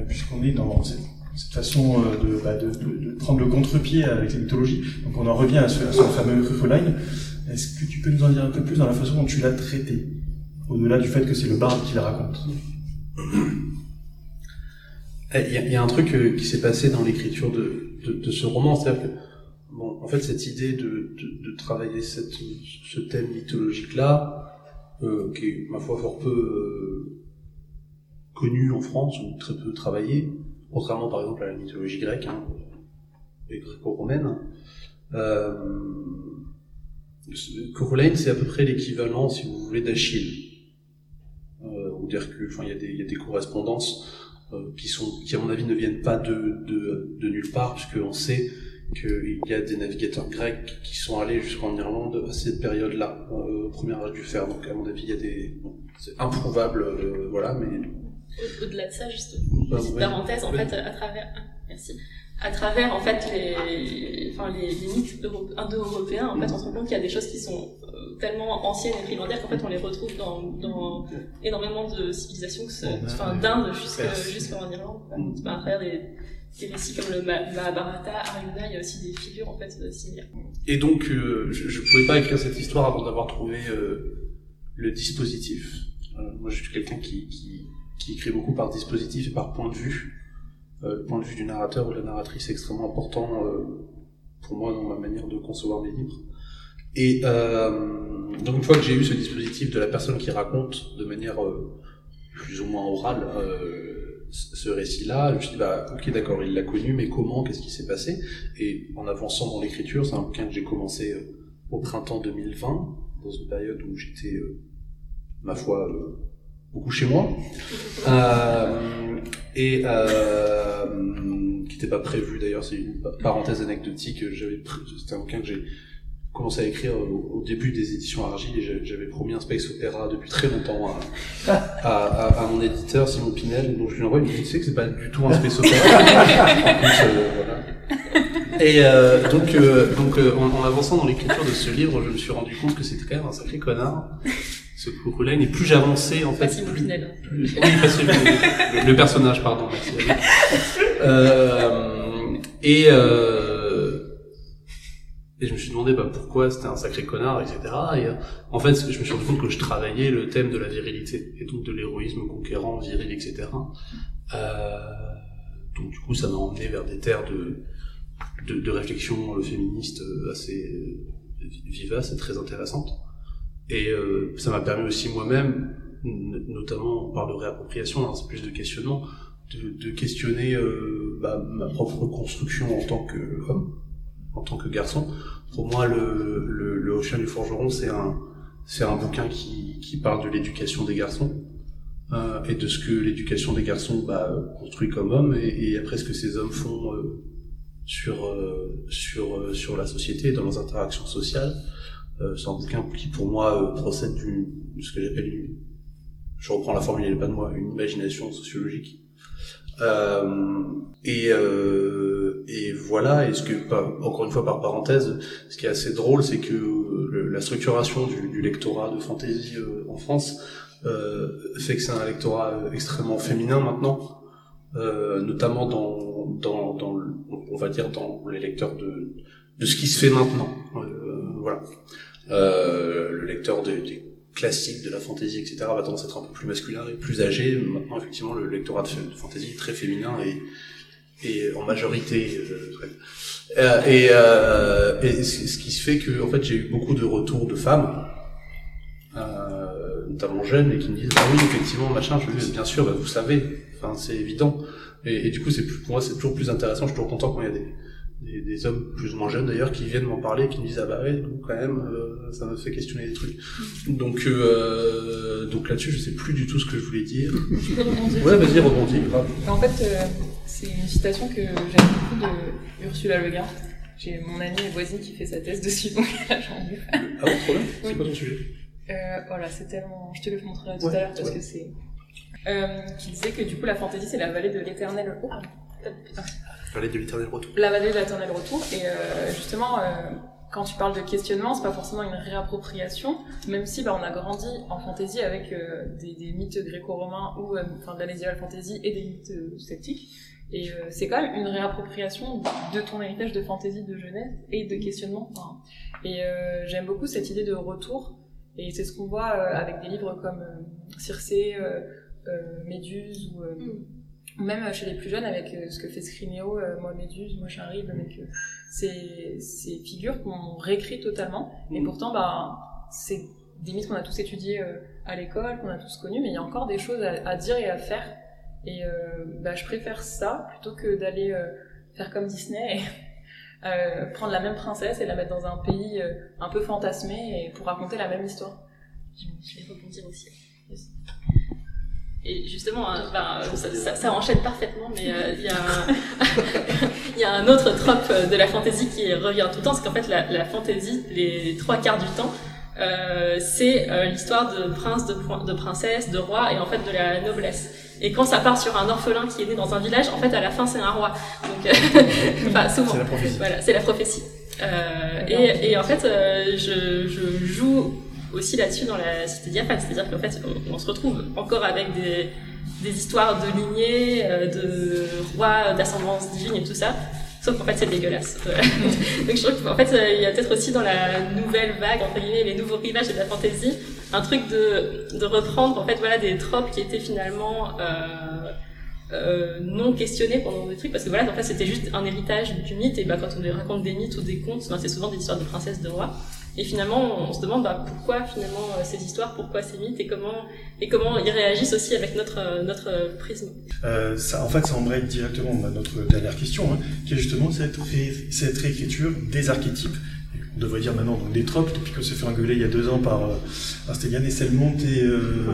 puisqu'on est dans cette, cette façon de, bah, de, de, de, prendre le contre-pied avec la mythologie, donc on en revient à ce, à ce fameux Rufoline, est-ce que tu peux nous en dire un peu plus dans la façon dont tu l'as traité au-delà du fait que c'est le barde qui la raconte? Il y, y a un truc euh, qui s'est passé dans l'écriture de, de, de, ce roman, c'est-à-dire que, bon, en fait, cette idée de, de, travailler cette, ce thème mythologique-là, euh, qui est, ma foi, fort peu euh, connu en France, ou très peu travaillé, contrairement, par exemple, à la mythologie grecque, hein, et gréco-romaine, euh, c'est à peu près l'équivalent, si vous voulez, d'Achille. Euh, ou d'Hercule. Enfin, il y, a des, il y a des correspondances qui, sont, qui, à mon avis, ne viennent pas de, de, de nulle part, puisqu'on sait qu'il y a des navigateurs grecs qui sont allés jusqu'en Irlande à cette période-là, euh, au premier âge du fer. Donc, à mon avis, il y a des. Bon, c'est improuvable, euh, voilà, mais. Au-delà de ça, juste une petite oui. parenthèse, en oui. fait, à travers. Ah, merci à travers en fait les, enfin, les, les mythes indo-européens, en fait, on se rend compte qu'il y a des choses qui sont euh, tellement anciennes et primordiales qu'en fait on les retrouve dans, dans énormément de civilisations, enfin d'Inde jusqu'en Irlande, enfin, à travers des, des récits comme le Mahabharata, Arjuna, il y a aussi des figures en fait similaires. Et donc, euh, je, je pouvais pas écrire cette histoire avant d'avoir trouvé euh, le dispositif. Euh, moi, je suis quelqu'un qui, qui, qui écrit beaucoup par dispositif et par point de vue euh, le point de vue du narrateur ou de la narratrice est extrêmement important euh, pour moi dans ma manière de concevoir mes livres. Et euh, donc une fois que j'ai eu ce dispositif de la personne qui raconte de manière euh, plus ou moins orale euh, ce récit-là, je me suis dit bah ok d'accord il l'a connu mais comment qu'est-ce qui s'est passé? Et en avançant dans l'écriture, c'est un bouquin que j'ai commencé euh, au printemps 2020 dans une période où j'étais ma foi beaucoup chez moi. Euh, et euh, qui n'était pas prévu d'ailleurs, c'est une parenthèse anecdotique. J'avais, c'était un bouquin que j'ai commencé à écrire au, au, début des éditions Argile et j'avais promis un space opéra depuis très longtemps à, à, à, à mon éditeur Simon Pinel, donc je lui envoie une tu sais que c'est pas du tout un space opéra. en plus, euh, voilà. Et euh, donc, euh, donc euh, en, en, avançant dans l'écriture de ce livre, je me suis rendu compte que c'était quand même un sacré connard ce Courulaine, et plus j'avançais, en fait. Pas plus, plus, oui, le, le, personnage, pardon, merci. euh, et, euh, et je me suis demandé bah, pourquoi c'était un sacré connard, etc. Et en fait, je me suis rendu compte que je travaillais le thème de la virilité, et donc de l'héroïsme conquérant, viril, etc. Euh, donc du coup, ça m'a emmené vers des terres de, réflexion féministe assez vivaces et très intéressantes. Et euh, ça m'a permis aussi moi-même, notamment par de réappropriation, c'est plus de questionnement, de, questionner euh, bah, ma propre construction en tant qu'homme, en tant que garçon. Pour moi, le, le, le Chien du Forgeron, c'est un, c'est un bouquin qui, qui parle de l'éducation des garçons euh, et de ce que l'éducation des garçons bah, construit comme hommes et, et, après ce que ces hommes font euh, sur, euh, sur, euh, sur la société, dans leurs interactions sociales. Euh, c'est un bouquin qui pour moi euh, procède du, de ce que j'appelle une, je reprends la formule, elle pas de moi, une imagination sociologique. Et, et voilà, et ce que, encore une fois par parenthèse, ce qui est assez drôle, c'est que le, la structuration du, du, lectorat de fantasy euh, en France euh, fait que c'est un lectorat extrêmement féminin maintenant, notamment dans, dans, dans, on va dire dans les lecteurs de, de ce qui se fait maintenant. voilà. le lecteur des, des classique de la fantasy, etc., va tendance à être un peu plus masculin et plus âgé. Maintenant, effectivement, le lectorat de fantasy est très féminin et, et en majorité. Euh, et, euh, et ce qui se fait que, en fait, j'ai eu beaucoup de retours de femmes, euh, notamment jeunes, et qui me disent, ah oui, effectivement, machin, je dis, bien sûr, bah, vous savez, enfin, c'est évident. Et, et, du coup, c'est pour moi, c'est toujours plus intéressant. Je suis toujours content quand il y a des, des, des, hommes plus ou moins jeunes d'ailleurs qui viennent m'en parler, qui me disent ah bah ouais, donc quand même euh, ça me fait questionner des trucs. Donc euh, donc là-dessus je sais plus du tout ce que je voulais dire. ouais vas-y rebondis. Grave. En fait euh, c'est une citation que j'aime beaucoup de Ursula Le Guin. J'ai mon amie et voisine qui fait sa thèse dessus donc j'en ai Ah ouais trop bien. C'est oui. quoi ton sujet? Voilà, c'est tellement. Je te le montrerai tout ouais, à l'heure parce ouais. que c'est qui disait que du coup la fantaisie c'est la vallée de l'éternel. Oh, La vallée de l'éternel retour. La vallée de l'éternel retour. Et justement, quand tu parles de questionnement, c'est pas forcément une réappropriation, même si bah, on a grandi en fantasy avec euh, des, des, mythes gréco-romains ou euh, enfin de la fantasy et des mythes euh, sceptiques. Et c'est quand même une réappropriation de ton héritage de fantasy de jeunesse et de questionnement. Enfin, et j'aime beaucoup cette idée de retour. Et c'est ce qu'on voit avec des livres comme Circé, Méduse ou mm même chez les plus jeunes avec euh, ce que fait Scrinéo, euh, moi Méduse, moi Charib, avec euh, ces, ces figures qu'on réécrit totalement. Et mm. pourtant, bah, c'est des mythes qu'on a tous étudiés à l'école, qu'on a tous connus, mais il y a encore des choses à, dire et à faire. Et bah, je préfère ça plutôt que d'aller faire comme Disney et prendre la même princesse et la mettre dans un pays un peu fantasmé et pour raconter la même histoire. Je vais rebondir aussi. Et justement, hein, ben, ça, ça, enchaîne parfaitement, mais euh, il y, y, a un autre trope de la fantaisie qui revient tout le temps, c'est qu'en fait la, la fantaisie, les trois quarts du temps, euh, c'est euh, l'histoire de prince, de, de princesse, de roi et en fait de la noblesse. Et quand ça part sur un orphelin qui est né dans un village, en fait à la fin c'est un roi. Donc, enfin souvent. C'est la prophétie. Voilà, c'est la prophétie. Euh, et, et, en fait, je, je joue aussi là-dessus dans la cité diaphane, c'est-à-dire qu'en fait, on, se retrouve encore avec des, histoires de lignées, euh, de rois d'ascendance divine et tout ça. Sauf qu'en fait, c'est dégueulasse. Donc je trouve qu'en fait, il y a peut-être aussi dans la nouvelle vague, entre guillemets, les nouveaux rivages de la fantasy, un truc de, reprendre, en fait, voilà, des tropes qui étaient finalement, euh, euh, non questionnés pendant des trucs parce que voilà en fait c'était juste un héritage du mythe et bah quand on raconte des mythes ou des contes ben, c'est souvent des histoires de princesses de rois et finalement, on se demande bah, pourquoi finalement euh, ces histoires, pourquoi ces mythes et comment et comment ils réagissent aussi avec notre euh, notre prisme. Euh, ça, en fait, ça embraye directement à notre dernière question, hein, qui est justement cette, cette réécriture des archétypes. On devrait dire maintenant donc des tropes, depuis qu'on s'est fait engueuler il y a deux ans par, euh, par Stéliane et Selmont et euh,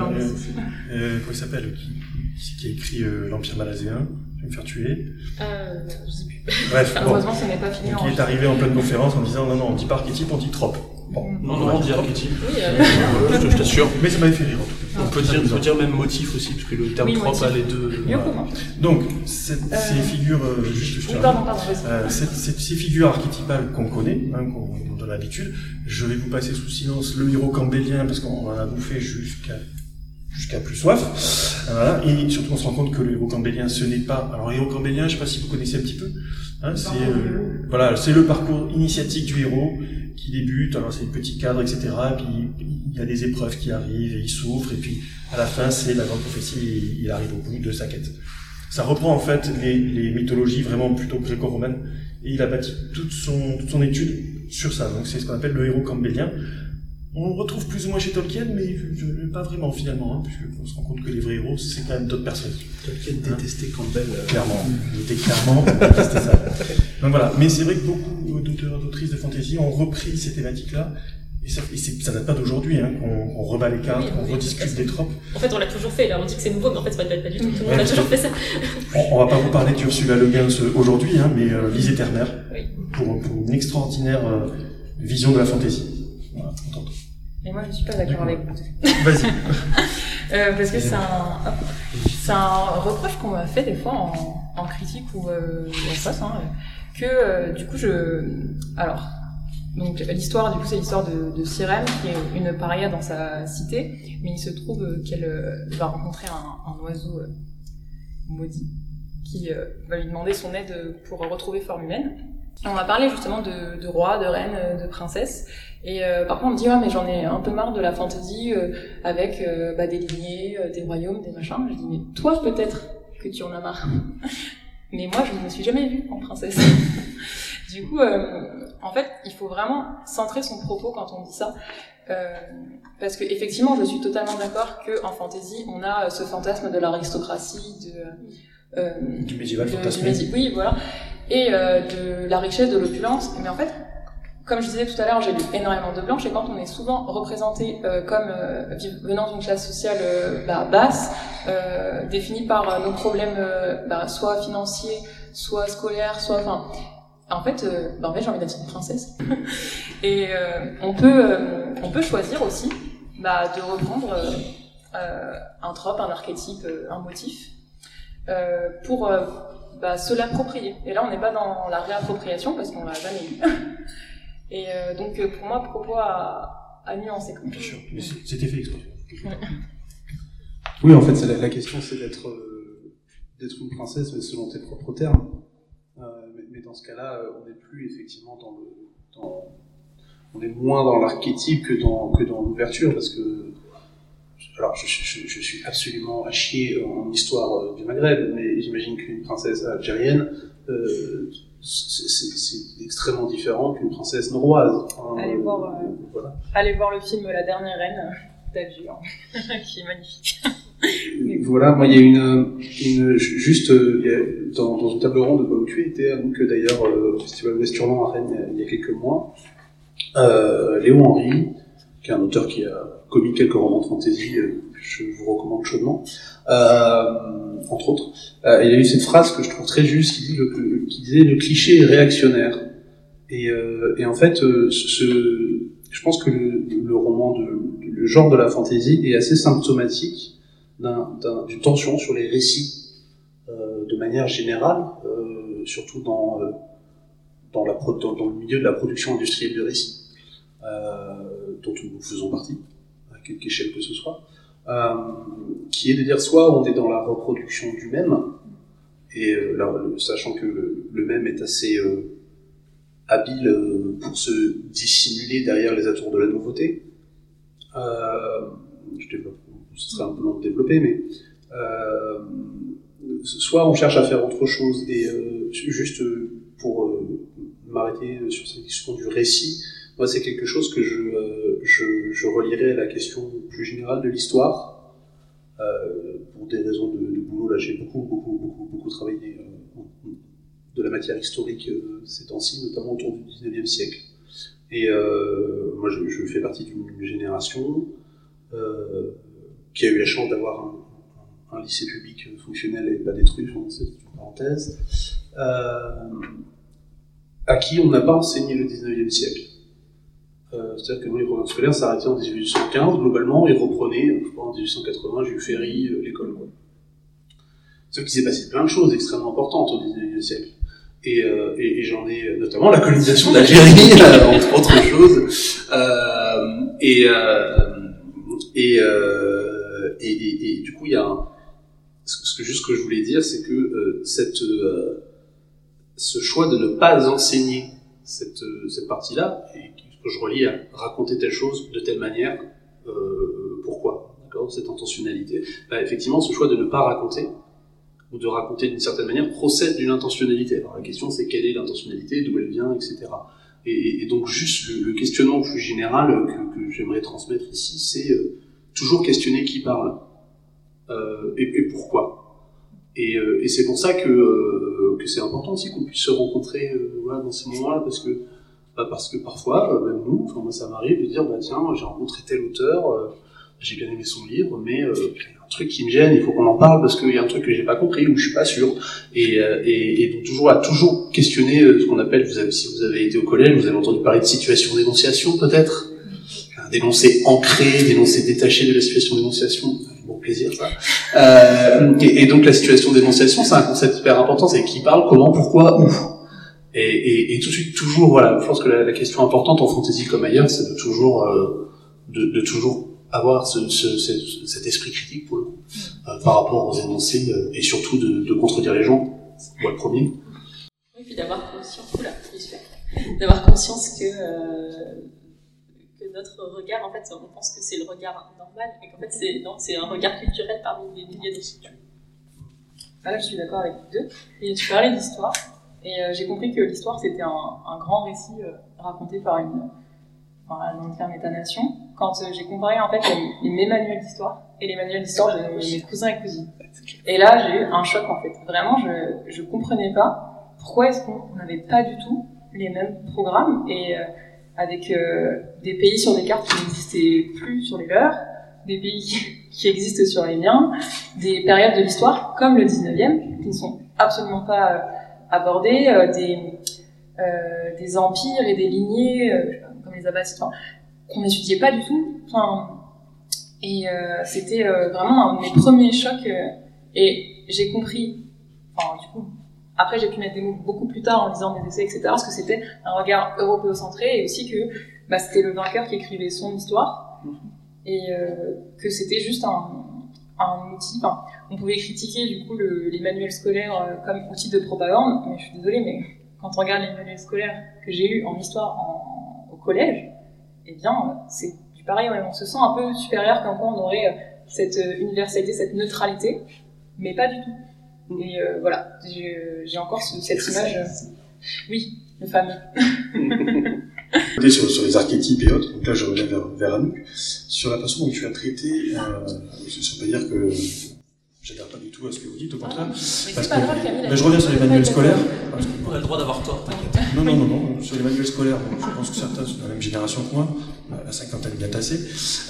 euh, comment il s'appelle qui, qui, a écrit l'Empire malazéen je vais me faire tuer. Euh, je sais plus. Bref, heureusement, ça n'est pas fini. Donc, il est arrivé en pleine conférence en disant non, non, on dit pas archétype, on dit trope. Bon, non, non, on dit archétype. Oui, euh... je t'assure. Mais ça m'avait fait rire en tout cas. On peut dire, on peut dire même motif aussi, parce que le terme oui, trope a les deux. Mieux Donc, cette, euh... ces figures, euh, juste, oui, pardon, pardon, euh, cette, cette, ces figures archétypales qu'on connaît, hein, qu'on a l'habitude, je vais vous passer sous silence le héros cambélien, parce qu'on en a bouffé jusqu'à jusqu'à plus soif. Voilà. Et surtout, on se rend compte que le héros cambélien, ce n'est pas. Alors, héros cambélien, je sais pas si vous connaissez un petit peu. Hein, c'est euh, voilà, c'est le parcours initiatique du héros qui débute. Alors, c'est le petit cadre, etc. Puis il y a des épreuves qui arrivent et il souffre. Et puis, à la fin, c'est la grande prophétie. il arrive au bout de sa quête. Ça reprend en fait les, les mythologies vraiment plutôt gréco-romaines et il a bâti toute son, toute son étude sur ça. Donc c'est ce qu'on appelle le héros cambélien. On le retrouve plus ou moins chez Tolkien, mais pas vraiment finalement, hein, puisqu'on se rend compte que les vrais héros, c'est quand même d'autres personnes. Tolkien hein détestait Campbell. Euh... Clairement, il était clairement détestait ça. Donc voilà, mais c'est vrai que beaucoup d'auteurs, d'autrices de fantasy ont repris ces thématiques-là, et ça, et ça date pas d'aujourd'hui, hein, qu'on on rebat les cartes, qu'on rediscute des tropes. En fait, on l'a toujours fait, là, on dit que c'est nouveau, mais en fait, c'est pas, pas du tout. Tout le monde a toujours fait ça. on, on va pas vous parler d'Ursula Le Guin aujourd'hui, hein, mais euh, Lise Eterner, oui. pour, pour, une extraordinaire euh, vision de la fantaisie. Voilà, on et moi, je suis pas d'accord avec vous. Vas-y. euh, parce que c'est un, c'est un reproche qu'on m'a fait des fois en, en critique ou euh, en face, hein, que euh, du coup, je. Alors, donc l'histoire, du coup, c'est l'histoire de, de Sirène, qui est une paria dans sa cité, mais il se trouve qu'elle euh, va rencontrer un, un oiseau euh, maudit qui va lui demander son aide pour retrouver forme humaine. On a parlé justement de, de roi, de reine, de princesse. Et euh, par contre, on me dit, ouais, mais j'en ai un peu marre de la fantaisie euh, avec euh, bah, des lignées, euh, des royaumes, des machins. Je dis, mais toi, peut-être que tu en as marre. mais moi, je ne me suis jamais vue en princesse. du coup, en fait, il faut vraiment centrer son propos quand on dit ça. parce que effectivement, je suis totalement d'accord que en fantaisie, on a ce fantasme de l'aristocratie, de du médiéval. Oui, voilà, et de la richesse, de l'opulence. Mais en fait, comme je disais tout à l'heure, j'ai lu énormément de blanches et quand on est souvent représenté euh, comme euh, venant d'une classe sociale euh, bah, basse, définie par nos problèmes bah, soit financiers, soit scolaires, soit enfin, en fait, bah, en j'ai envie d'être une princesse. et on peut, on peut choisir aussi bah, de reprendre un trope, un archétype, un motif, pour se l'approprier. Et là, on n'est pas dans la réappropriation parce qu'on l'a jamais eu. Et donc, pour moi, propos à, à nuancer. Bien sûr, c'était fait exprès. Oui, en fait, la, la, question, c'est d'être d'être une princesse, mais selon tes propres termes. mais, mais, dans ce cas-là, on n'est plus effectivement dans le dans, on est moins dans l'archétype que dans, que dans l'ouverture, parce que alors je, je, je, suis absolument à chier en histoire euh, du Maghreb, mais j'imagine qu'une princesse algérienne, euh, c'est extrêmement différent qu'une princesse norroise. allez, voir, euh, voilà. allez voir le film La dernière reine d'Alger, qui est magnifique. voilà, moi il y a une, une juste a, dans, dans, une table ronde où tu étais, donc d'ailleurs au Festival Westurland à Rennes il y a quelques mois, euh, Léo Henry, qui est un auteur qui a commis quelques romans de fantasy euh, que je vous recommande chaudement, euh, entre autres. Euh, il y a eu cette phrase que je trouve très juste qui, disait le cliché est réactionnaire. Et, euh, et en fait, ce, je pense que le, roman, de, le genre de la fantasy est assez symptomatique d'une tension sur les récits euh, de manière générale, euh, surtout dans, dans, la, dans, dans, le milieu de la production industrielle de récits euh, dont nous faisons partie, à quelque échelle que ce soit, euh, qui est de dire soit on est dans la reproduction du même, et euh, sachant que le, même est assez habile pour se dissimuler derrière les atours de la nouveauté. Euh, ce serait un peu long de développer, mais euh, soit on cherche à faire autre chose, et euh, juste pour m'arrêter sur cette question du récit, moi, c'est quelque chose que je, je, relierai à la question plus générale de l'histoire. Euh, pour des raisons de, boulot, là, j'ai beaucoup, beaucoup, beaucoup, beaucoup travaillé euh, de la matière historique euh, ces temps-ci, notamment autour du 19e siècle. Et moi, je, fais partie d'une génération qui a eu la chance d'avoir un, un, lycée public fonctionnel et pas détruit, c'est une parenthèse, à qui on n'a pas enseigné le 19e siècle. Euh, C'est-à-dire que moi, les programmes scolaires s'arrêtaient en 1815, globalement, et reprenaient, je crois, en 1880, Jules Ferry, euh, l'école. Sauf qu'il s'est passé plein de choses extrêmement importantes au 19e siècle. Et, euh, et, j'en ai notamment la colonisation d'Algérie, entre autres choses. Euh, et, et, et, et, du coup, il y a un, ce que juste ce que je voulais dire, c'est que cette, ce choix de ne pas enseigner cette, cette partie-là, je relis à raconter telle chose de telle manière, euh, pourquoi Cette intentionnalité. Bah, effectivement, ce choix de ne pas raconter, ou de raconter d'une certaine manière, procède d'une intentionnalité. Alors la question c'est quelle est l'intentionnalité, d'où elle vient, etc. Et, donc juste le, questionnement plus général que, j'aimerais transmettre ici, c'est euh, toujours questionner qui parle euh, et, pourquoi. Et, euh, et c'est pour ça que, euh, que c'est important aussi qu'on puisse se rencontrer voilà, dans ces moments-là, parce que parce que parfois, euh, même nous, enfin moi ça m'arrive de dire, bah tiens, j'ai rencontré tel auteur, euh, j'ai bien aimé son livre, mais euh, il y a un truc qui me gêne, il faut qu'on en parle parce qu'il y a un truc que j'ai pas compris ou je suis pas sûr. Et, et, et donc toujours à toujours questionner ce qu'on appelle, vous avez, si vous avez été au collège, vous avez entendu parler de situation d'énonciation peut-être, un dénoncé ancré, dénoncé détaché de la situation d'énonciation, bon plaisir ça. Euh, et, et, donc la situation d'énonciation, c'est un concept hyper important, c'est qui parle, comment, pourquoi, où. Et, et, et, tout de suite, toujours, voilà, je pense que la, la question importante en fantasy comme ailleurs, c'est de toujours, euh, de, de, toujours avoir ce, ce, ce, cet esprit critique pour le coup, euh, par rapport aux énoncés euh, et surtout de, de, contredire les gens, moi le premier. Et puis d'avoir conscience, oula, d'avoir conscience que, euh, que notre regard, en fait, on pense que c'est le regard normal, et qu'en fait, c'est, non, c'est un regard culturel parmi des milliers d'autres. Ah, là, je suis d'accord avec vous deux. Et tu parlais d'histoire. Et euh, j'ai compris que l'histoire, c'était un, un, grand récit euh, raconté par une, enfin, un ancien État-nation. Quand euh, j'ai comparé en fait mes manuels d'histoire et les manuels d'histoire de mes cousins et cousines. Et là, j'ai eu un choc en fait. Vraiment, je je comprenais pas pourquoi est-ce qu'on n'avait pas du tout les mêmes programmes et euh, avec euh, des pays sur des cartes qui n'existaient plus sur les leurs, des pays qui existent sur les miens, des périodes de l'histoire comme le 19e qui ne sont absolument pas aborder euh, des, euh, des empires et des lignées, euh, comme les Abbassides, enfin, qu'on n'étudiait pas du tout. Enfin, Et c'était vraiment un de mes premiers chocs. et j'ai compris, enfin, du coup, après j'ai pu mettre des mots beaucoup plus tard en lisant mes essais, etc., parce que c'était un regard européocentré et aussi que bah, c'était le vainqueur qui écrivait son histoire et euh, que c'était juste un, un outil. Enfin, on pouvait critiquer du coup le, les manuels scolaires euh, comme outil de propagande, mais je suis désolée, mais quand on regarde les manuels scolaires que j'ai eus en histoire en- au collège, eh bien, euh, c'est du pareil, ouais, on se sent un peu supérieur quand on aurait euh, cette universalité, cette neutralité, mais pas du tout. Et euh, voilà, j'ai encore ce- cette image. euh, oui, le fameux. Sur, sur les archétypes et autres, donc là je reviens vers, vers Anouk, sur la façon dont tu as traité, euh, ça veut pas dire que j'adhère pas du tout à ce que vous dites, au contraire. Mais Parce c'est pas que- grave, Camille. Ben, je reviens sur les manuels scolaires. Parce que- On a le droit d'avoir tort, t'inquiète. Non, non, non, non, sur les manuels scolaires, bon, je pense que certains sont de la même génération que moi, la cinquantaine bien tassée.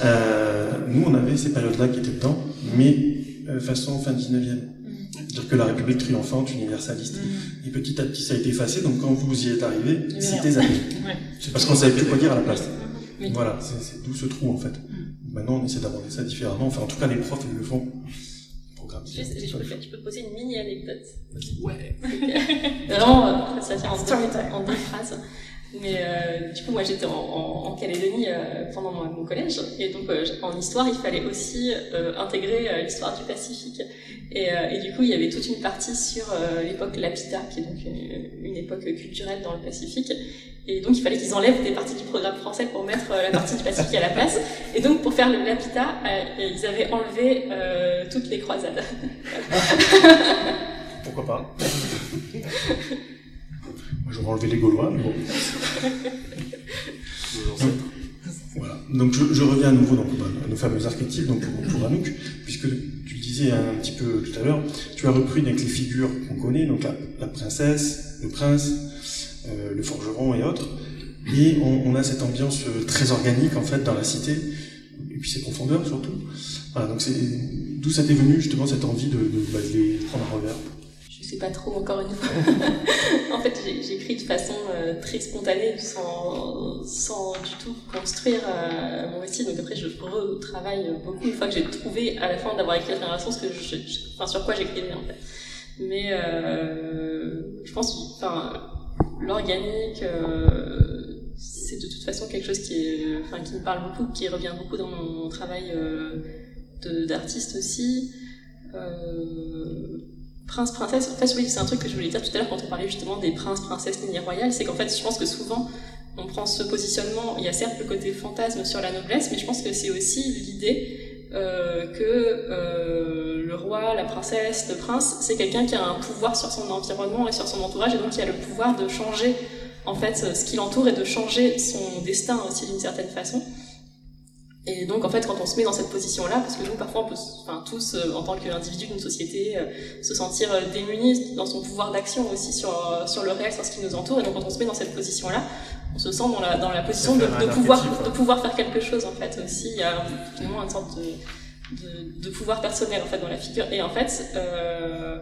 Euh, nous, on avait ces périodes-là qui étaient dedans, mais euh, façon fin 19e. C'est-à-dire que la République triomphante, universaliste. Mm. Et petit à petit, ça a été effacé, donc quand vous y êtes arrivé, rien. zappé. Ouais. C'est parce qu'on savait plus quoi dire à la place. Oui. Voilà, c'est c'est d'où ce trou en fait. Maintenant, on essaie d'aborder ça différemment. Enfin, en tout cas, les profs, ils le font. Programme Juste, je, peux, je peux te poser une mini anecdote. Ouais. Vraiment, euh, ça tient en Story deux, time. en deux phrases. Mais euh, du coup, moi, j'étais en, en, en Calédonie euh, pendant mon, mon collège, et donc euh, en histoire, il fallait aussi euh, intégrer euh, l'histoire du Pacifique. Et, euh, et du coup, il y avait toute une partie sur euh, l'époque Lapita, qui est donc une, une époque culturelle dans le Pacifique. Et donc, il fallait qu'ils enlèvent des parties du programme français pour mettre la partie du Pacifique à la place. Et donc, pour faire le Lapita, euh, ils avaient enlevé euh, toutes les croisades. Pourquoi pas? Moi, j'aurais enlevé les Gaulois, mais bon. Voilà. Donc je, je reviens à nouveau donc, bah, à nos fameux archétypes donc pour, pour Anouk, puisque tu le disais un petit peu tout à l'heure, tu as repris donc les figures qu'on connaît, donc la, la princesse, le prince, euh, le forgeron et autres, et on, on a cette ambiance euh, très organique en fait dans la cité, et puis ses profondeurs surtout. Voilà, donc c'est d'où ça t'est venu justement cette envie de, de, bah, de les prendre à revers? Sais pas trop encore une fois. en fait, j'écris de façon euh, très spontanée, sans, sans du tout construire euh, mon récit. Donc après, je retravaille beaucoup une fois que j'ai trouvé à la fin d'avoir écrit la narration sur quoi j'écrivais en fait. Mais euh, je pense, enfin, l'organique, c'est de toute façon quelque chose qui me parle beaucoup, qui revient beaucoup dans mon travail d'artiste aussi. Prince, princesse, en fait, oui, c'est un truc que je voulais dire tout à l'heure quand on parlait justement des princes, princesses, lignée royale, c'est qu'en fait, je pense que souvent, on prend ce positionnement, il y a certes le côté fantasme sur la noblesse, mais je pense que c'est aussi l'idée euh, que euh, le roi, la princesse, le prince, c'est quelqu'un qui a un pouvoir sur son environnement et sur son entourage, et donc qui a le pouvoir de changer en fait ce qui l'entoure et de changer son destin aussi d'une certaine façon. Et donc, en fait, quand on se met dans cette position-là, parce que nous, parfois, on peut, enfin, tous, euh, en tant qu'individu d'une société, euh, se sentir euh, démunis dans son pouvoir d'action aussi sur, euh, sur le réel, sur ce qui nous entoure. Et donc, quand on se met dans cette position-là, on se sent dans la, dans la position de, pouvoir, archétype, de pouvoir faire quelque chose, en fait, aussi. Il y a finalement une sorte de, de, de pouvoir personnel, en fait, dans la figure. Et en fait, euh,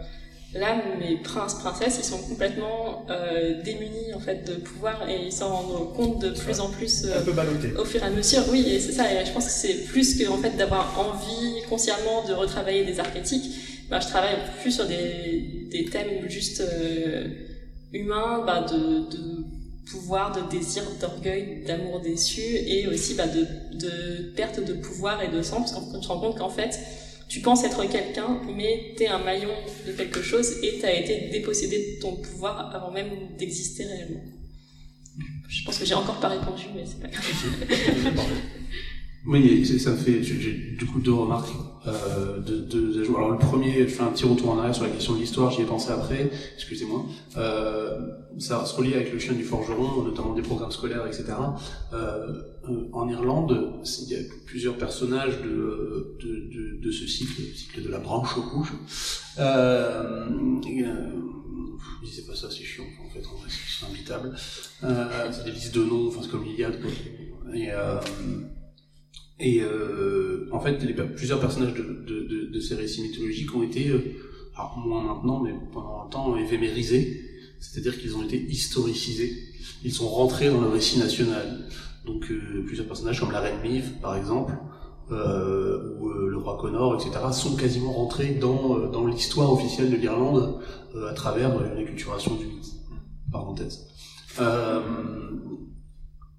là, mes princes, princesses, ils sont complètement euh, démunis, en fait, de pouvoir et ils s'en rendent compte de plus en plus. euh, Un peu au fur et à mesure, oui, et c'est ça. Et je pense que c'est plus que en fait d'avoir envie consciemment de retravailler des archétypes. Ben, je travaille plus sur des, des thèmes juste euh, humains, ben, de, de pouvoir, de désir, d'orgueil, d'amour déçu, et aussi ben, de, de perte de pouvoir et de sens, parce qu'on tu te rends compte qu'en fait, tu penses être quelqu'un, mais t'es un maillon de quelque chose et t'as été dépossédé de ton pouvoir avant même d'exister réellement. Je pense que j'ai encore pas répondu, mais c'est pas grave. Oui, ça me fait, j'ai du coup deux remarques. Euh, de, de, alors le premier, je fais un petit retour en arrière sur la question de l'histoire, j'y ai pensé après, excusez-moi. Euh, ça se relie avec le chien du forgeron, notamment des programmes scolaires, etc. Euh, euh, en Irlande, il y a plusieurs personnages de, de, de, ce cycle, le cycle de la branche rouge. Euh, et, euh, disais pas ça, c'est chiant, en fait, en vrai, c'est imbitable. Euh, c'est des listes de noms, enfin c'est comme l'Iliade, quoi. Et, et euh, en fait, les, plusieurs personnages de, de, de, de ces récits mythologiques ont été, euh, alors moins maintenant, mais pendant un temps, éphémérisés, c'est-à-dire qu'ils ont été historicisés. Ils sont rentrés dans le récit national. Donc euh, plusieurs personnages comme la reine Mive, par exemple, euh, ou euh, le roi Connor, etc., sont quasiment rentrés dans, euh, dans l'histoire officielle de l'Irlande à travers euh, une acculturation du mythe. Parenthèse.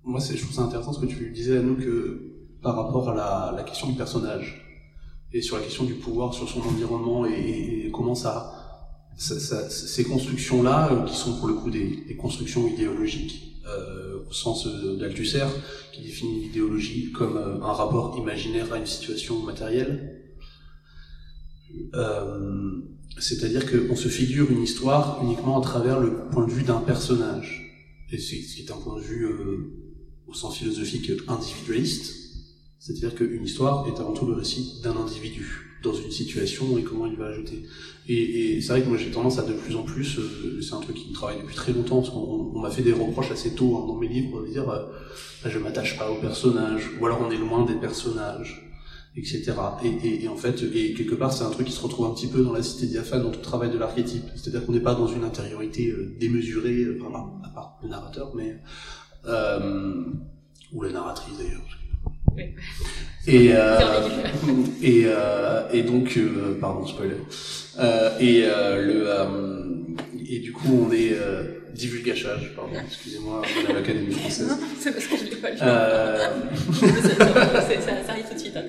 Moi, je trouve ça intéressant ce que tu disais à nous que par rapport à la, la question du personnage et sur la question du pouvoir sur son environnement et, et comment ça, ça- ça- ces constructions-là, euh, qui sont pour le coup des, des constructions idéologiques euh, au sens euh, d'Althusser, qui définit l'idéologie comme euh, un rapport imaginaire à une situation matérielle. C'est-à-dire qu'on se figure une histoire uniquement à travers le point de vue d'un personnage. Et c'est ce qui est un point de vue au sens philosophique individualiste. C'est-à-dire qu'une histoire est avant tout le récit d'un individu dans une situation et comment il va ajouter. Et, et c'est vrai que moi j'ai tendance à de plus en plus, euh, c'est un truc qui me travaille depuis très longtemps, parce qu'on on m'a fait des reproches assez tôt hein, dans mes livres, de dire euh, bah, je m'attache pas aux personnages, ou alors on est loin des personnages, etc. Et, et, et en fait, et quelque part c'est un truc qui se retrouve un petit peu dans la cité diaphane, dans tout le travail de l'archétype. C'est-à-dire qu'on n'est pas dans une intériorité euh, démesurée, euh, enfin, à part le narrateur, mais euh, ou la narratrice d'ailleurs. Et, euh, et, euh, et donc, euh, pardon, spoiler. Et le et du coup, on est divulgachage, pardon, excusez-moi, de l'Académie française. Non, c'est parce que je l'ai pas lu. Euh, ça, ça arrive tout de suite, hein,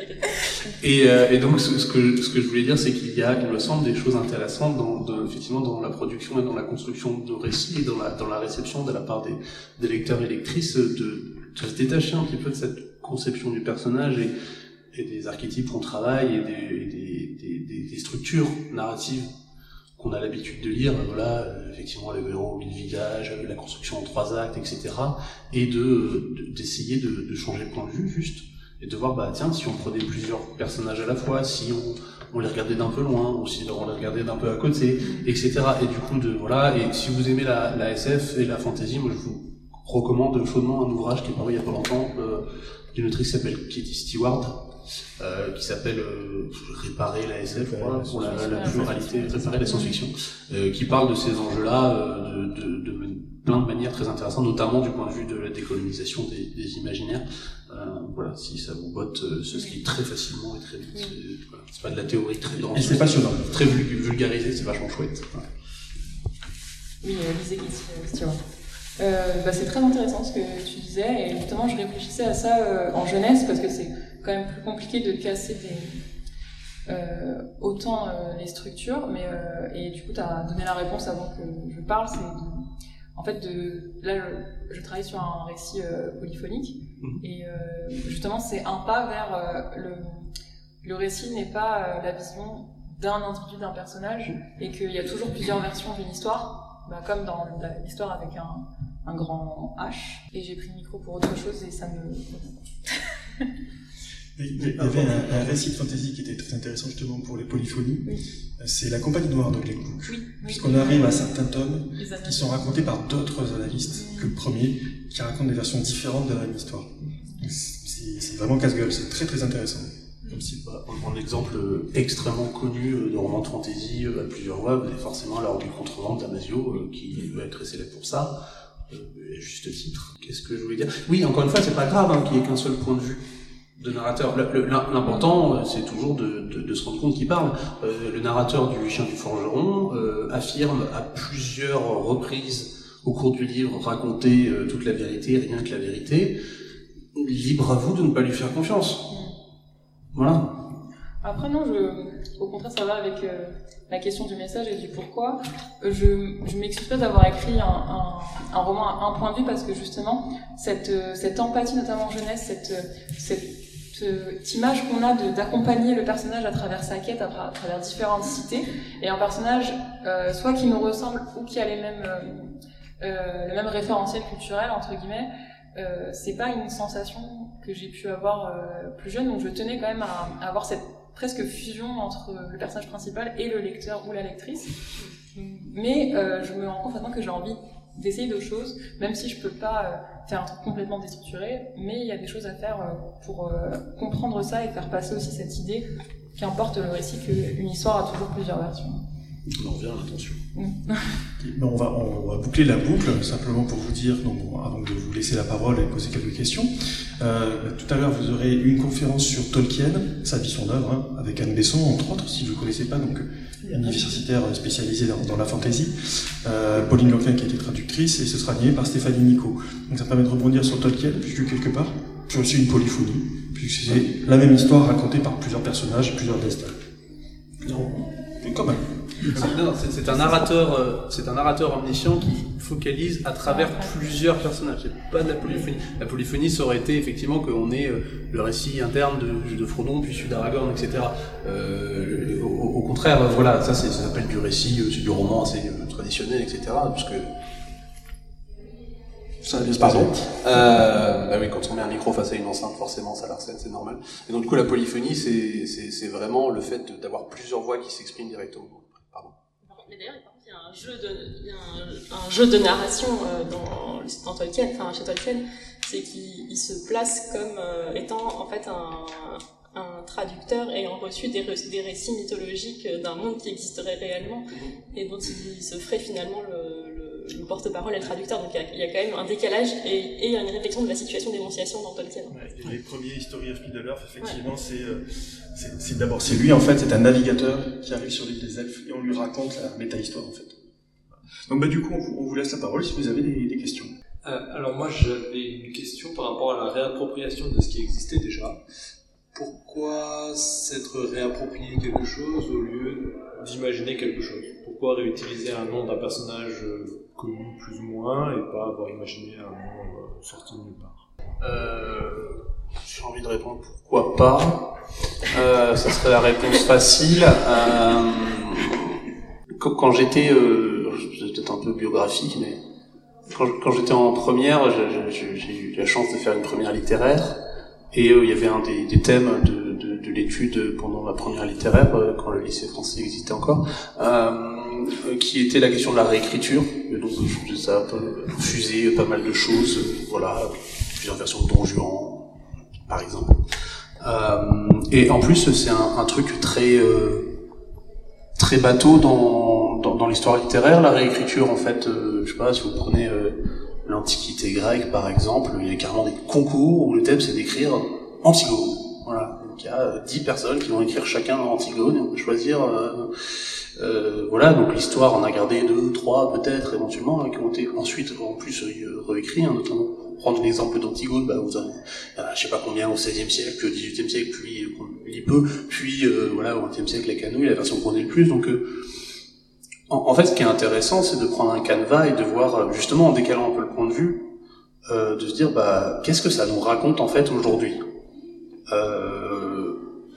et, euh, et donc, ce, ce que, ce que je voulais dire, c'est qu'il y a, il me semble, des choses intéressantes dans, dans- effectivement, dans la production et dans la construction de récits et dans la, dans la réception de la part des, des lecteurs et lectrices de, de se détacher un petit peu de cette conception du personnage et, des archétypes qu'on travaille et des, structures narratives qu'on a l'habitude de lire, voilà, euh, effectivement, le héros, le village, la construction en trois actes, etc., et de, de- d'essayer de, changer de point de vue, juste, et de voir, bah tiens, si on prenait plusieurs personnages à la fois, si on, on les regardait d'un peu loin, ou si on les regardait d'un peu à côté, etc. Et du coup, de, voilà, et si vous aimez la, la SF et la fantasy, moi je vous recommande chaudement un ouvrage qui est paru il y a pas longtemps, euh, d'une autrice qui s'appelle Katie Stewart, euh, qui s'appelle euh, Réparer la SF, pour la, la pluralité, Réparer la science-fiction, euh, qui parle de ces enjeux-là de, de, de plein de manières très intéressantes, notamment du point de vue de la décolonisation des, des imaginaires. Voilà, si ça vous botte, ça se lit très facilement et très vite. C'est voilà, c'est pas de la théorie très dense. Et c'est passionnant. Très vul- vulgarisé, c'est vachement chouette. Voilà. Oui, lisez Stewart. Euh, bah, c'est très intéressant ce que tu disais, et justement, je réfléchissais à ça euh, en jeunesse, parce que c'est quand même plus compliqué de casser des, euh, autant les structures, mais, et du coup, tu as donné la réponse avant que je parle, c'est de, en fait, de, là, je, je travaille sur un récit euh, polyphonique, Mhm. et euh, justement, c'est un pas vers euh, le, le récit n'est pas la vision d'un individu, d'un personnage, et qu'il y a toujours plusieurs versions d'une histoire, bah, comme dans l'histoire avec un, un grand H. Et j'ai pris le micro pour autre chose et ça me. Il y avait un, un récit de fantasy qui était très intéressant justement pour les polyphonies. Oui. C'est La Compagnie Noire de Glenn Cook. Oui, oui. Puisqu'on arrive à certains tomes qui sont racontés par d'autres analystes que le premier, qui racontent des versions différentes de la même histoire. C'est c'est vraiment casse-gueule, c'est très très intéressant. Comme si, bah, on prend l'exemple euh, extrêmement connu euh, de roman de fantasy euh, à plusieurs voix, vous avez forcément l'ordre du contrevent d'Amasio, euh, qui va être très célèbre pour ça, euh, juste titre. Qu'est-ce que je voulais dire? Oui, encore une fois, c'est pas grave hein, qu'il n'y ait qu'un seul point de vue de narrateur. L'important, euh, c'est toujours de, de- de se rendre compte qu'il parle. Euh, le narrateur du Chien du Forgeron euh, affirme à plusieurs reprises au cours du livre raconter euh, toute la vérité, rien que la vérité. Libre à vous de ne pas lui faire confiance. Voilà. Après, non, je, au contraire, ça va avec euh, la question du message et du pourquoi. Euh, Je, je m'excuse pas d'avoir écrit un, un, roman à un point de vue parce que justement, cette, euh, cette empathie, notamment en jeunesse, cette, cette, image qu'on a d'accompagner le personnage à travers sa quête, à, tra- à travers différentes cités, et un personnage soit qui nous ressemble ou qui a les mêmes, le même référentiel culturel, entre guillemets, c'est pas une sensation que j'ai pu avoir plus jeune, donc je tenais quand même à avoir cette presque fusion entre le personnage principal et le lecteur ou la lectrice. Mais euh, je me rends compte maintenant que j'ai envie d'essayer d'autres choses, même si je peux pas euh, faire un truc complètement déstructuré, mais il y a des choses à faire euh, pour comprendre ça et faire passer aussi cette idée qu'importe le récit qu'une histoire a toujours plusieurs versions. On en revient à l'intention. On, va, on va boucler la boucle, simplement pour vous dire, donc, avant de vous laisser la parole et poser quelques questions. Euh, tout à l'heure, vous aurez une conférence sur Tolkien, sa vie, son œuvre, hein, avec Anne Besson, entre autres, si vous ne connaissez pas, donc universitaire spécialisée dans, dans la fantasy. Euh, Pauline Leclerc qui a été traductrice, et ce sera animé par Stéphanie Nico. Donc ça permet de rebondir sur Tolkien, puisque quelque part, c'est aussi une polyphonie, puisque c'est la même histoire racontée par plusieurs personnages, plusieurs destins. Non, mais quand même. Non, c'est- un narrateur, euh, c'est un narrateur omniscient qui focalise à travers plusieurs personnages. C'est pas de la polyphonie. La polyphonie, ça aurait été effectivement qu'on ait euh, le récit interne de, de Frodon, puis celui d'Aragorn, etc. Euh, au, au contraire, voilà, ça, ça s'appelle du récit, euh, c'est du roman assez euh, traditionnel, etc. Parce que Ça va bien se Pardon. Euh, bah oui, quand on met un micro face à une enceinte, forcément, ça l'arsène, c'est normal. Et donc, du coup, la polyphonie, c'est, vraiment le fait d'avoir plusieurs voix qui s'expriment directement. Pardon. Mais d'ailleurs, il y a un jeu de, il y a un, un jeu de narration euh, dans, dans Tolkien, enfin chez Tolkien, c'est qu'il il se place comme euh, étant en fait un, un traducteur ayant reçu des, récits mythologiques euh, d'un monde qui existerait réellement et dont il se ferait finalement le, le, le porte-parole et le traducteur. Donc il y, a, il y a quand même un décalage et, et il y a une réflexion de la situation d'énonciation dans Tolkien. Ouais, et les premiers History of Middle-earth, effectivement, c'est, euh, c'est, c'est d'abord, c'est lui, en fait, c'est un navigateur qui arrive sur l'île des elfes et on lui raconte la méta-histoire, en fait. Donc, bah, du coup, on vous, on vous laisse la parole si vous avez des, des questions. Euh, alors moi j'avais une question par rapport à la réappropriation de ce qui existait déjà. Pourquoi s'être réapproprié quelque chose au lieu d'imaginer quelque chose? Pourquoi réutiliser un nom d'un personnage euh, plus ou moins et pas avoir imaginé un nom euh, sorti de nulle part Euh, j'ai envie de répondre pourquoi pas. Euh, ça serait la réponse facile. Quand, j'étais, c'est peut-être un peu biographique, mais quand, j'étais en première, j'ai- eu la chance de faire une première littéraire, et il y avait un des, thèmes de, de, de l'étude pendant ma première littéraire, quand le lycée français existait encore, qui était la question de la réécriture. Et donc ça a peu fusé pas mal de choses, euh, voilà, plusieurs versions de Don Juan, par exemple. Euh, et en plus, c'est un, truc très euh, très bateau dans, dans, l'histoire littéraire, la réécriture. En fait, euh, je sais pas si vous prenez euh, l'Antiquité grecque, par exemple, il y a carrément des concours où le thème c'est d'écrire Antigone. Voilà, il y a euh, 10 personnes qui vont écrire chacun Antigone et on peut choisir. Euh, voilà, donc l'histoire on a gardé deux, trois peut-être éventuellement, et qui ont été ensuite en plus euh, réécrits, hein, notamment prendre l'exemple d'Antigone, bah, vous avez, euh, je sais pas combien au XVIe siècle, au XVIIIe siècle, puis euh, qu'on lit peu, puis euh, voilà au XXe siècle la canouille, la version qu'on connaît le plus. Donc euh, en, en fait, ce qui est intéressant, c'est de prendre un canevas et de voir justement en décalant un peu le point de vue, de se dire bah qu'est-ce que ça nous raconte en fait aujourd'hui?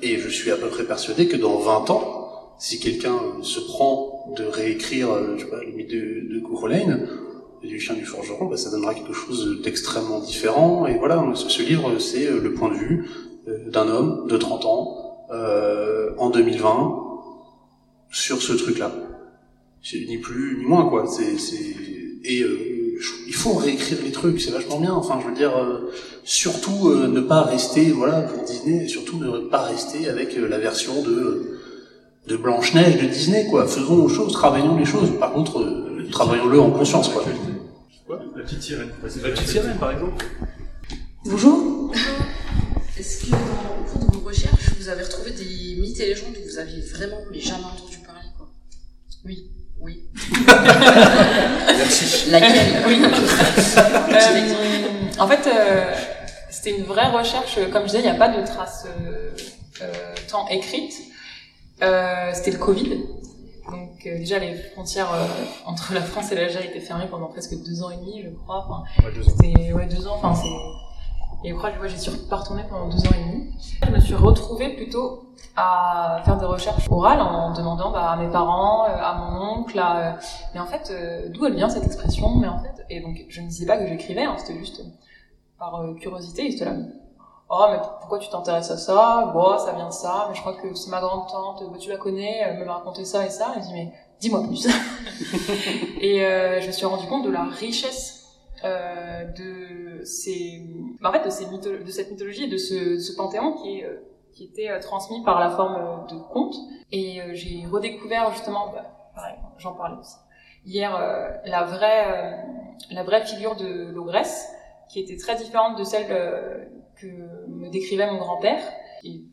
Et je suis à peu près persuadé que dans 20 ans, si quelqu'un euh, se prend de réécrire, euh, je sais pas, le mythe de, de du chien du forgeron, bah, ça donnera quelque chose d'extrêmement différent. Et voilà, ce, livre, c'est euh, le point de vue d'un homme de 30 ans, euh, en 2020, sur ce truc-là. Ni plus ni moins, quoi. C'est, c'est... Et euh, il faut réécrire les trucs, c'est vachement bien. Enfin, je veux dire, euh, surtout ne pas rester, voilà, pour Disney, surtout ne pas rester avec la version de, de Blanche-Neige de Disney, quoi. Faisons les choses, travaillons les choses. Par contre, euh, travaillons-le en conscience, quoi. La petite sirène. La petite sirène, par exemple. Bonjour. Est-ce que dans au cours de vos recherches, vous avez retrouvé des mythes et légendes où vous aviez vraiment mais jamais entendu parler quoi? Oui, oui. Merci. Laquelle? Oui. Euh, en fait, euh, c'était une vraie recherche. Comme je disais, il n'y a pas de traces euh, euh, tant écrites. Euh, c'était le Covid. Donc euh, déjà, les frontières euh, entre la France et l'Algérie étaient fermées pendant presque deux ans et demi, je crois. Enfin, ouais, deux ans. Enfin, c'est et je crois que j'y suis pas retournée pendant deux ans et demi. Je me suis retrouvée plutôt à faire des recherches orales en demandant bah, à mes parents, à mon oncle, à, mais en fait, euh, d'où elle vient cette expression? Mais en fait, et donc je ne disais pas que j'écrivais, hein, c'était juste par curiosité. Là. Oh, mais pourquoi tu t'intéresses à ça? Bon, ça vient de ça, mais je crois que c'est ma grande tante, bah, tu la connais, elle me m'a raconté ça et ça. Elle me dit, mais dis-moi plus. et euh, je me suis rendu compte de la richesse euh, de cette mythologie et de ce, panthéon qui euh, était transmis par la forme de contes. Et j'ai redécouvert justement, bah, j'en parlais aussi hier, la vraie, la vraie figure de l'ogresse, qui était très différente de celle que me décrivait mon grand-père,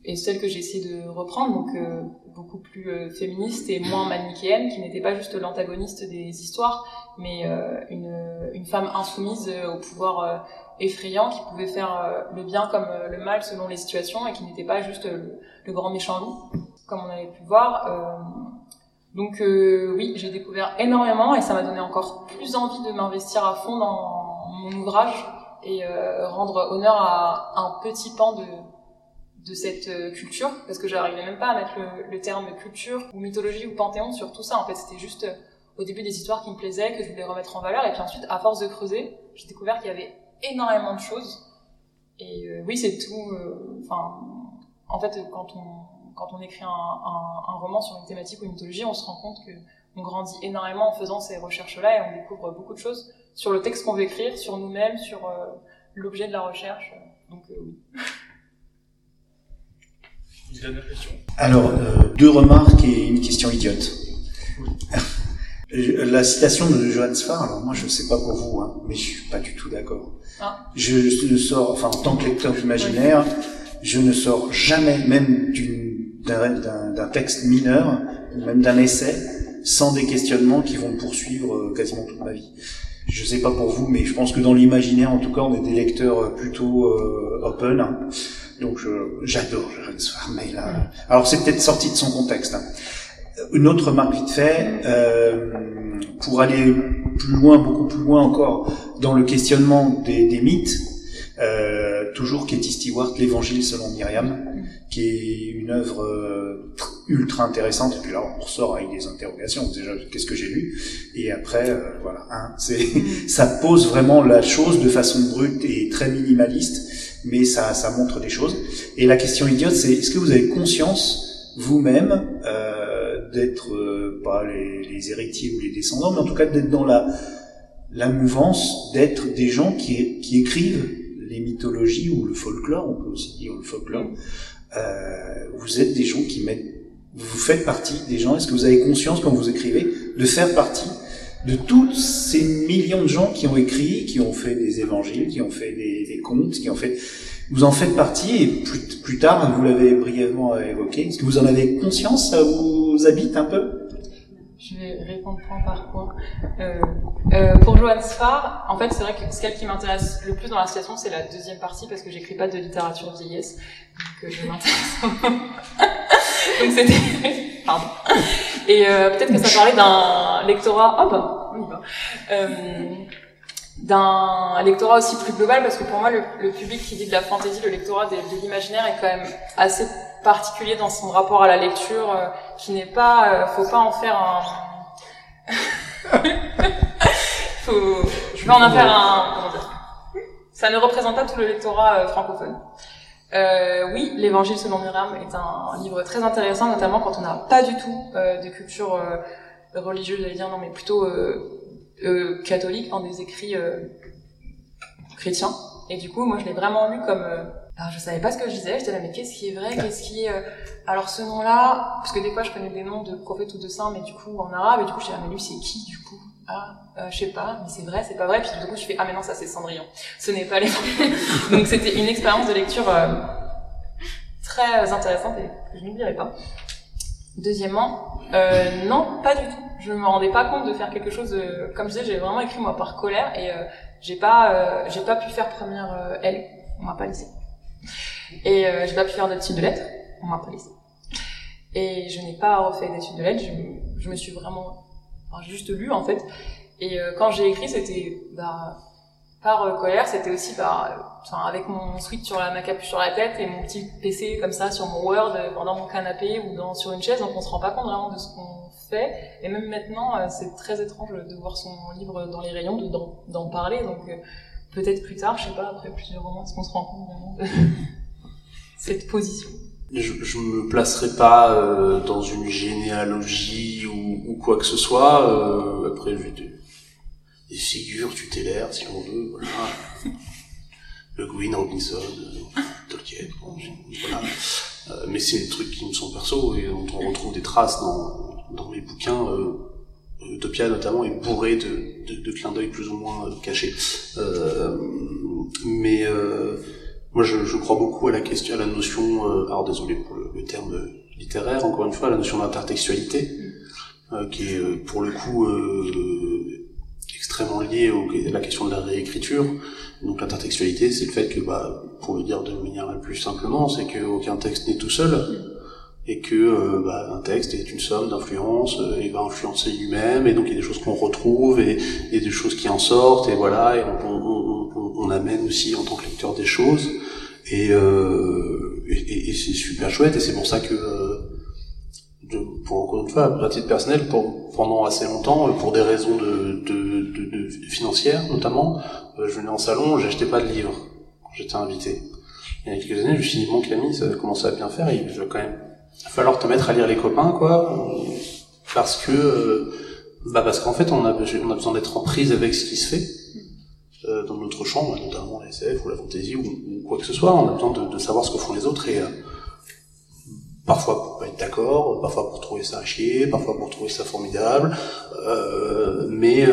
et, celle que j'ai essayé de reprendre, donc beaucoup plus féministe et moins manichéenne, qui n'était pas juste l'antagoniste des histoires, mais une, une femme insoumise au pouvoir effrayant, qui pouvait faire le bien comme le mal selon les situations, et qui n'était pas juste le, grand méchant loup, comme on avait pu voir. Donc euh, oui, j'ai découvert énormément et ça m'a donné encore plus envie de m'investir à fond dans mon ouvrage et euh, rendre honneur à un petit pan de, de cette euh, culture, parce que j'arrivais même pas à mettre le, terme culture ou mythologie ou panthéon sur tout ça. En fait, c'était juste au début des histoires qui me plaisaient, que je voulais remettre en valeur, et puis ensuite, à force de creuser, j'ai découvert qu'il y avait énormément de choses. Et oui, c'est tout. Enfin, en fait, quand on quand on écrit un, un, roman sur une thématique ou une mythologie, on se rend compte que on grandit énormément en faisant ces recherches-là et on découvre beaucoup de choses sur le texte qu'on veut écrire, sur nous-mêmes, sur euh, l'objet de la recherche. Donc euh, oui. Alors, euh, deux remarques et une question idiote. La citation de Johannes Farr, alors moi je ne sais pas pour vous, hein, mais je suis pas du tout d'accord. Ah. Je sors, enfin en tant que lecteur d'imaginaire, je ne sors jamais, même d'un texte mineur, ou même d'un essai, sans des questionnements qui vont poursuivre euh, quasiment toute ma vie. Je sais pas pour vous, mais je pense que dans l'imaginaire, en tout cas, on est des lecteurs euh, plutôt euh, open. Hein. Donc j'adore Johannes mais là, alors c'est peut-être sorti de son contexte. Hein. Une autre remarque vite fait, euh, pour aller plus loin, beaucoup plus loin encore, dans le questionnement des, des mythes, euh, toujours Katie Stewart, l'Évangile selon Myriam, qui est une œuvre euh, ultra intéressante. Et puis là, on ressort avec des interrogations. Déjà, qu'est-ce que j'ai lu? Et après, euh, voilà, hein, c'est, ça pose vraiment la chose de façon brute et très minimaliste, mais ça, ça montre des choses. Et la question idiote, c'est est-ce que vous avez conscience vous-même euh, d'être euh, pas les, les, héritiers ou les descendants, mais en tout cas d'être dans la la mouvance d'être des gens qui, qui écrivent les mythologies ou le folklore, on peut aussi dire le folklore, euh, vous êtes des gens qui mettent, vous faites partie des gens. Est-ce que vous avez conscience quand vous écrivez de faire partie de tous ces millions de gens qui ont écrit, qui ont fait des évangiles, qui ont fait des, des contes, qui ont fait, vous en faites partie et plus, plus tard, vous l'avez brièvement évoqué. Est-ce que vous en avez conscience Ça vous habite un peu? Je vais répondre par point. Euh, euh, pour Joanne Sfar, en fait, c'est vrai que ce qui m'intéresse le plus dans la situation, c'est la deuxième partie parce que j'écris pas de littérature vieillesse, donc euh, je m'intéresse. donc c'était, pardon. Et euh, peut-être que ça parlait d'un lectorat. Oh oui bah. Euh, d'un lectorat aussi plus global parce que pour moi le, le, public qui dit de la fantaisie, le lectorat de l'imaginaire est quand même assez particulier dans son rapport à la lecture, euh, qui n'est pas, euh, faut pas en faire un. faut, je vais en faire un. Ça ne représente pas tout le lectorat euh, francophone. oui, l'Évangile selon Myriam est un livre très intéressant, notamment quand on n'a pas du tout de culture religieuse, j'allais dire non, mais plutôt catholique, dans des écrits chrétiens. Et du coup, moi, je l'ai vraiment lu comme alors, je savais pas ce que je disais, j'étais là, mais qu'est-ce qui est vrai, qu'est-ce qui est... Euh, alors, ce nom-là, parce que des fois, je connais des noms de prophètes ou de saints, mais du coup, en arabe, et du coup, je suis là, mais lui, c'est qui, du coup? Ah, euh, je sais pas, mais c'est vrai, c'est pas vrai, puis du coup, je fais, ah, mais non, ça, c'est Cendrillon. Ce n'est pas les Donc, c'était une expérience de lecture euh, très intéressante et que je n'oublierai pas. Deuxièmement, euh, non, pas du tout. Je me rendais pas compte de faire quelque chose. De... Comme je disais, j'ai vraiment écrit moi par colère et euh, j'ai pas, j'ai pas pu faire première L. On m'a pas laissé. Et euh, j'ai pas pu faire d'études de lettres, on m'a pas laissé. Et je n'ai pas refait d'études de lettres, je, me suis vraiment, juste lu en fait. Et euh, quand j'ai écrit, c'était bah, par euh, colère, c'était aussi par, enfin, avec mon switch sur la, ma capuche sur la tête et mon petit PC comme ça sur mon Word pendant mon canapé ou dans, sur une chaise, donc on se rend pas compte vraiment de ce qu'on fait. Et même maintenant, c'est très étrange de voir son livre dans les rayons, d'en parler. Donc peut-être plus tard, je sais pas, après plusieurs romans, est-ce qu'on se rend compte vraiment de cette position je, je me placerai pas euh, dans une généalogie ou, ou, quoi que ce soit. Euh, après, j'ai des, des, figures tutélaires, si on veut. Voilà. Le Gwyn Robinson, euh, Tolkien, voilà. Mais c'est des trucs qui me sont perso et dont on retrouve des traces dans, dans mes bouquins Utopia notamment est bourré de, de, de clins d'œil plus ou moins cachés. mais moi, je, je, crois beaucoup à la question, à la notion, alors désolé pour le, terme littéraire, encore une fois, à la notion d'intertextualité, qui est pour le coup extrêmement lié à la question de la réécriture. Donc l'intertextualité, c'est le fait que, bah, pour le dire de manière la plus simplement, c'est qu'aucun texte n'est tout seul et que euh, bah, un texte est une somme d'influences euh, et va influencer lui-même et donc il y a des choses qu'on retrouve et, et des choses qui en sortent et voilà et on, on, on, on amène aussi en tant que lecteur des choses et, euh, et, et c'est super chouette et c'est pour ça que de, pour encore une fois à titre personnel pour, pendant assez longtemps pour des raisons de, de, de, financières notamment je venais en salon j'achetais pas de livres j'étais invité. Il y a quelques années je me suis dit bon Camille ça commence à bien faire et je veux quand même il va falloir te mettre à lire les copains, quoi, parce que, bah parce qu'en fait, on a, besoin d'être en prise avec ce qui se fait euh, dans notre champ, notamment la SF ou la fantasy ou, quoi que ce soit. On a besoin de, savoir ce que font les autres et euh, parfois pour pas être d'accord, parfois pour trouver ça à chier, parfois pour trouver ça formidable, euh, mais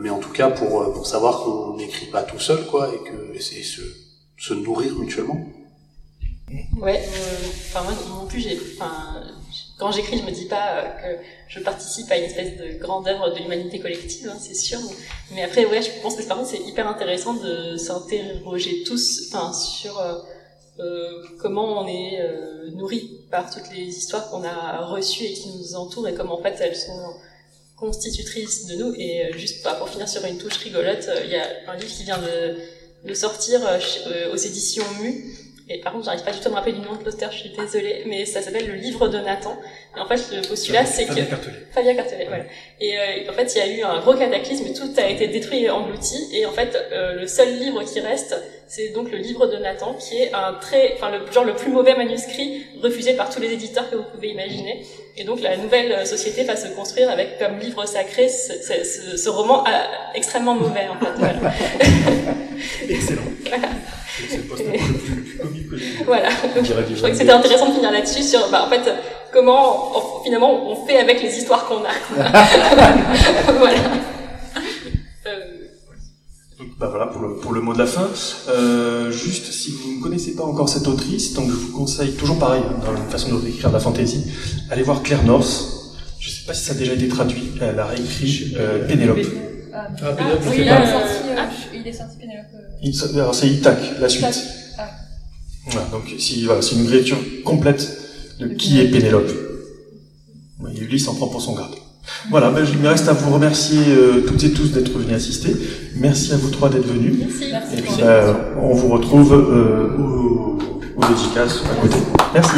mais en tout cas pour pour savoir qu'on n'écrit pas tout seul, quoi, et que essayer se se nourrir mutuellement. Ouais, enfin moi non plus, j'ai, enfin, quand j'écris, je me dis pas que je participe à une espèce de grande œuvre de l'humanité collective, hein, c'est sûr. Mais après, ouais, je pense que par contre c'est hyper intéressant de s'interroger tous, enfin, sur euh, comment on est euh, nourri par toutes les histoires qu'on a reçues et qui nous entourent et comment en fait elles sont constitutrices de nous. Et juste bah, pour finir sur une touche rigolote, il y a un livre qui vient de, de sortir aux éditions Mu et par contre, j'arrive pas du tout à me rappeler du nom de l'auteur, je suis désolée, mais ça s'appelle Le Livre de Nathan. Et en fait, le postulat, c'est que... Fabien Cartelet. Fabien Cartelet, voilà. Et euh, en fait, il y a eu un gros cataclysme, tout a été détruit et englouti, et en fait, euh, le seul livre qui reste, c'est donc le Livre de Nathan, qui est un très... Enfin, le genre le plus mauvais manuscrit refusé par tous les éditeurs que vous pouvez imaginer. Et donc, la nouvelle société va se construire avec comme livre sacré ce, ce, ce roman euh, extrêmement mauvais, en fait. Voilà. Excellent. Voilà. C'est le poste le plus comique Voilà. Donc, je trouvais que c'était intéressant de finir là-dessus sur, bah, en fait, comment, on, finalement, on fait avec les histoires qu'on a. voilà. Donc, bah voilà pour le, pour le mot de la fin. Euh, juste, si vous ne connaissez pas encore cette autrice, donc je vous conseille, toujours pareil, hein, dans la façon d'écrire de la fantasy, allez voir Claire North. Je ne sais pas si ça a déjà été traduit. Elle a réécrit euh, Pénélope. Ah, Ah, Pénélope, oui, il, est sorti, euh, il est sorti Pénélope. euh, Il- Alors c'est Itac, la suite. Voilà, donc si, voilà, c'est une réécriture complète de qui est Pénélope. Oui, Ulysse en prend pour son grade. Voilà, ben, il me reste à vous remercier euh, toutes et tous d'être venus assister. Merci à vous trois d'être venus. Merci. Et puis, ben, on vous retrouve euh, au, au dédicace à côté. Merci.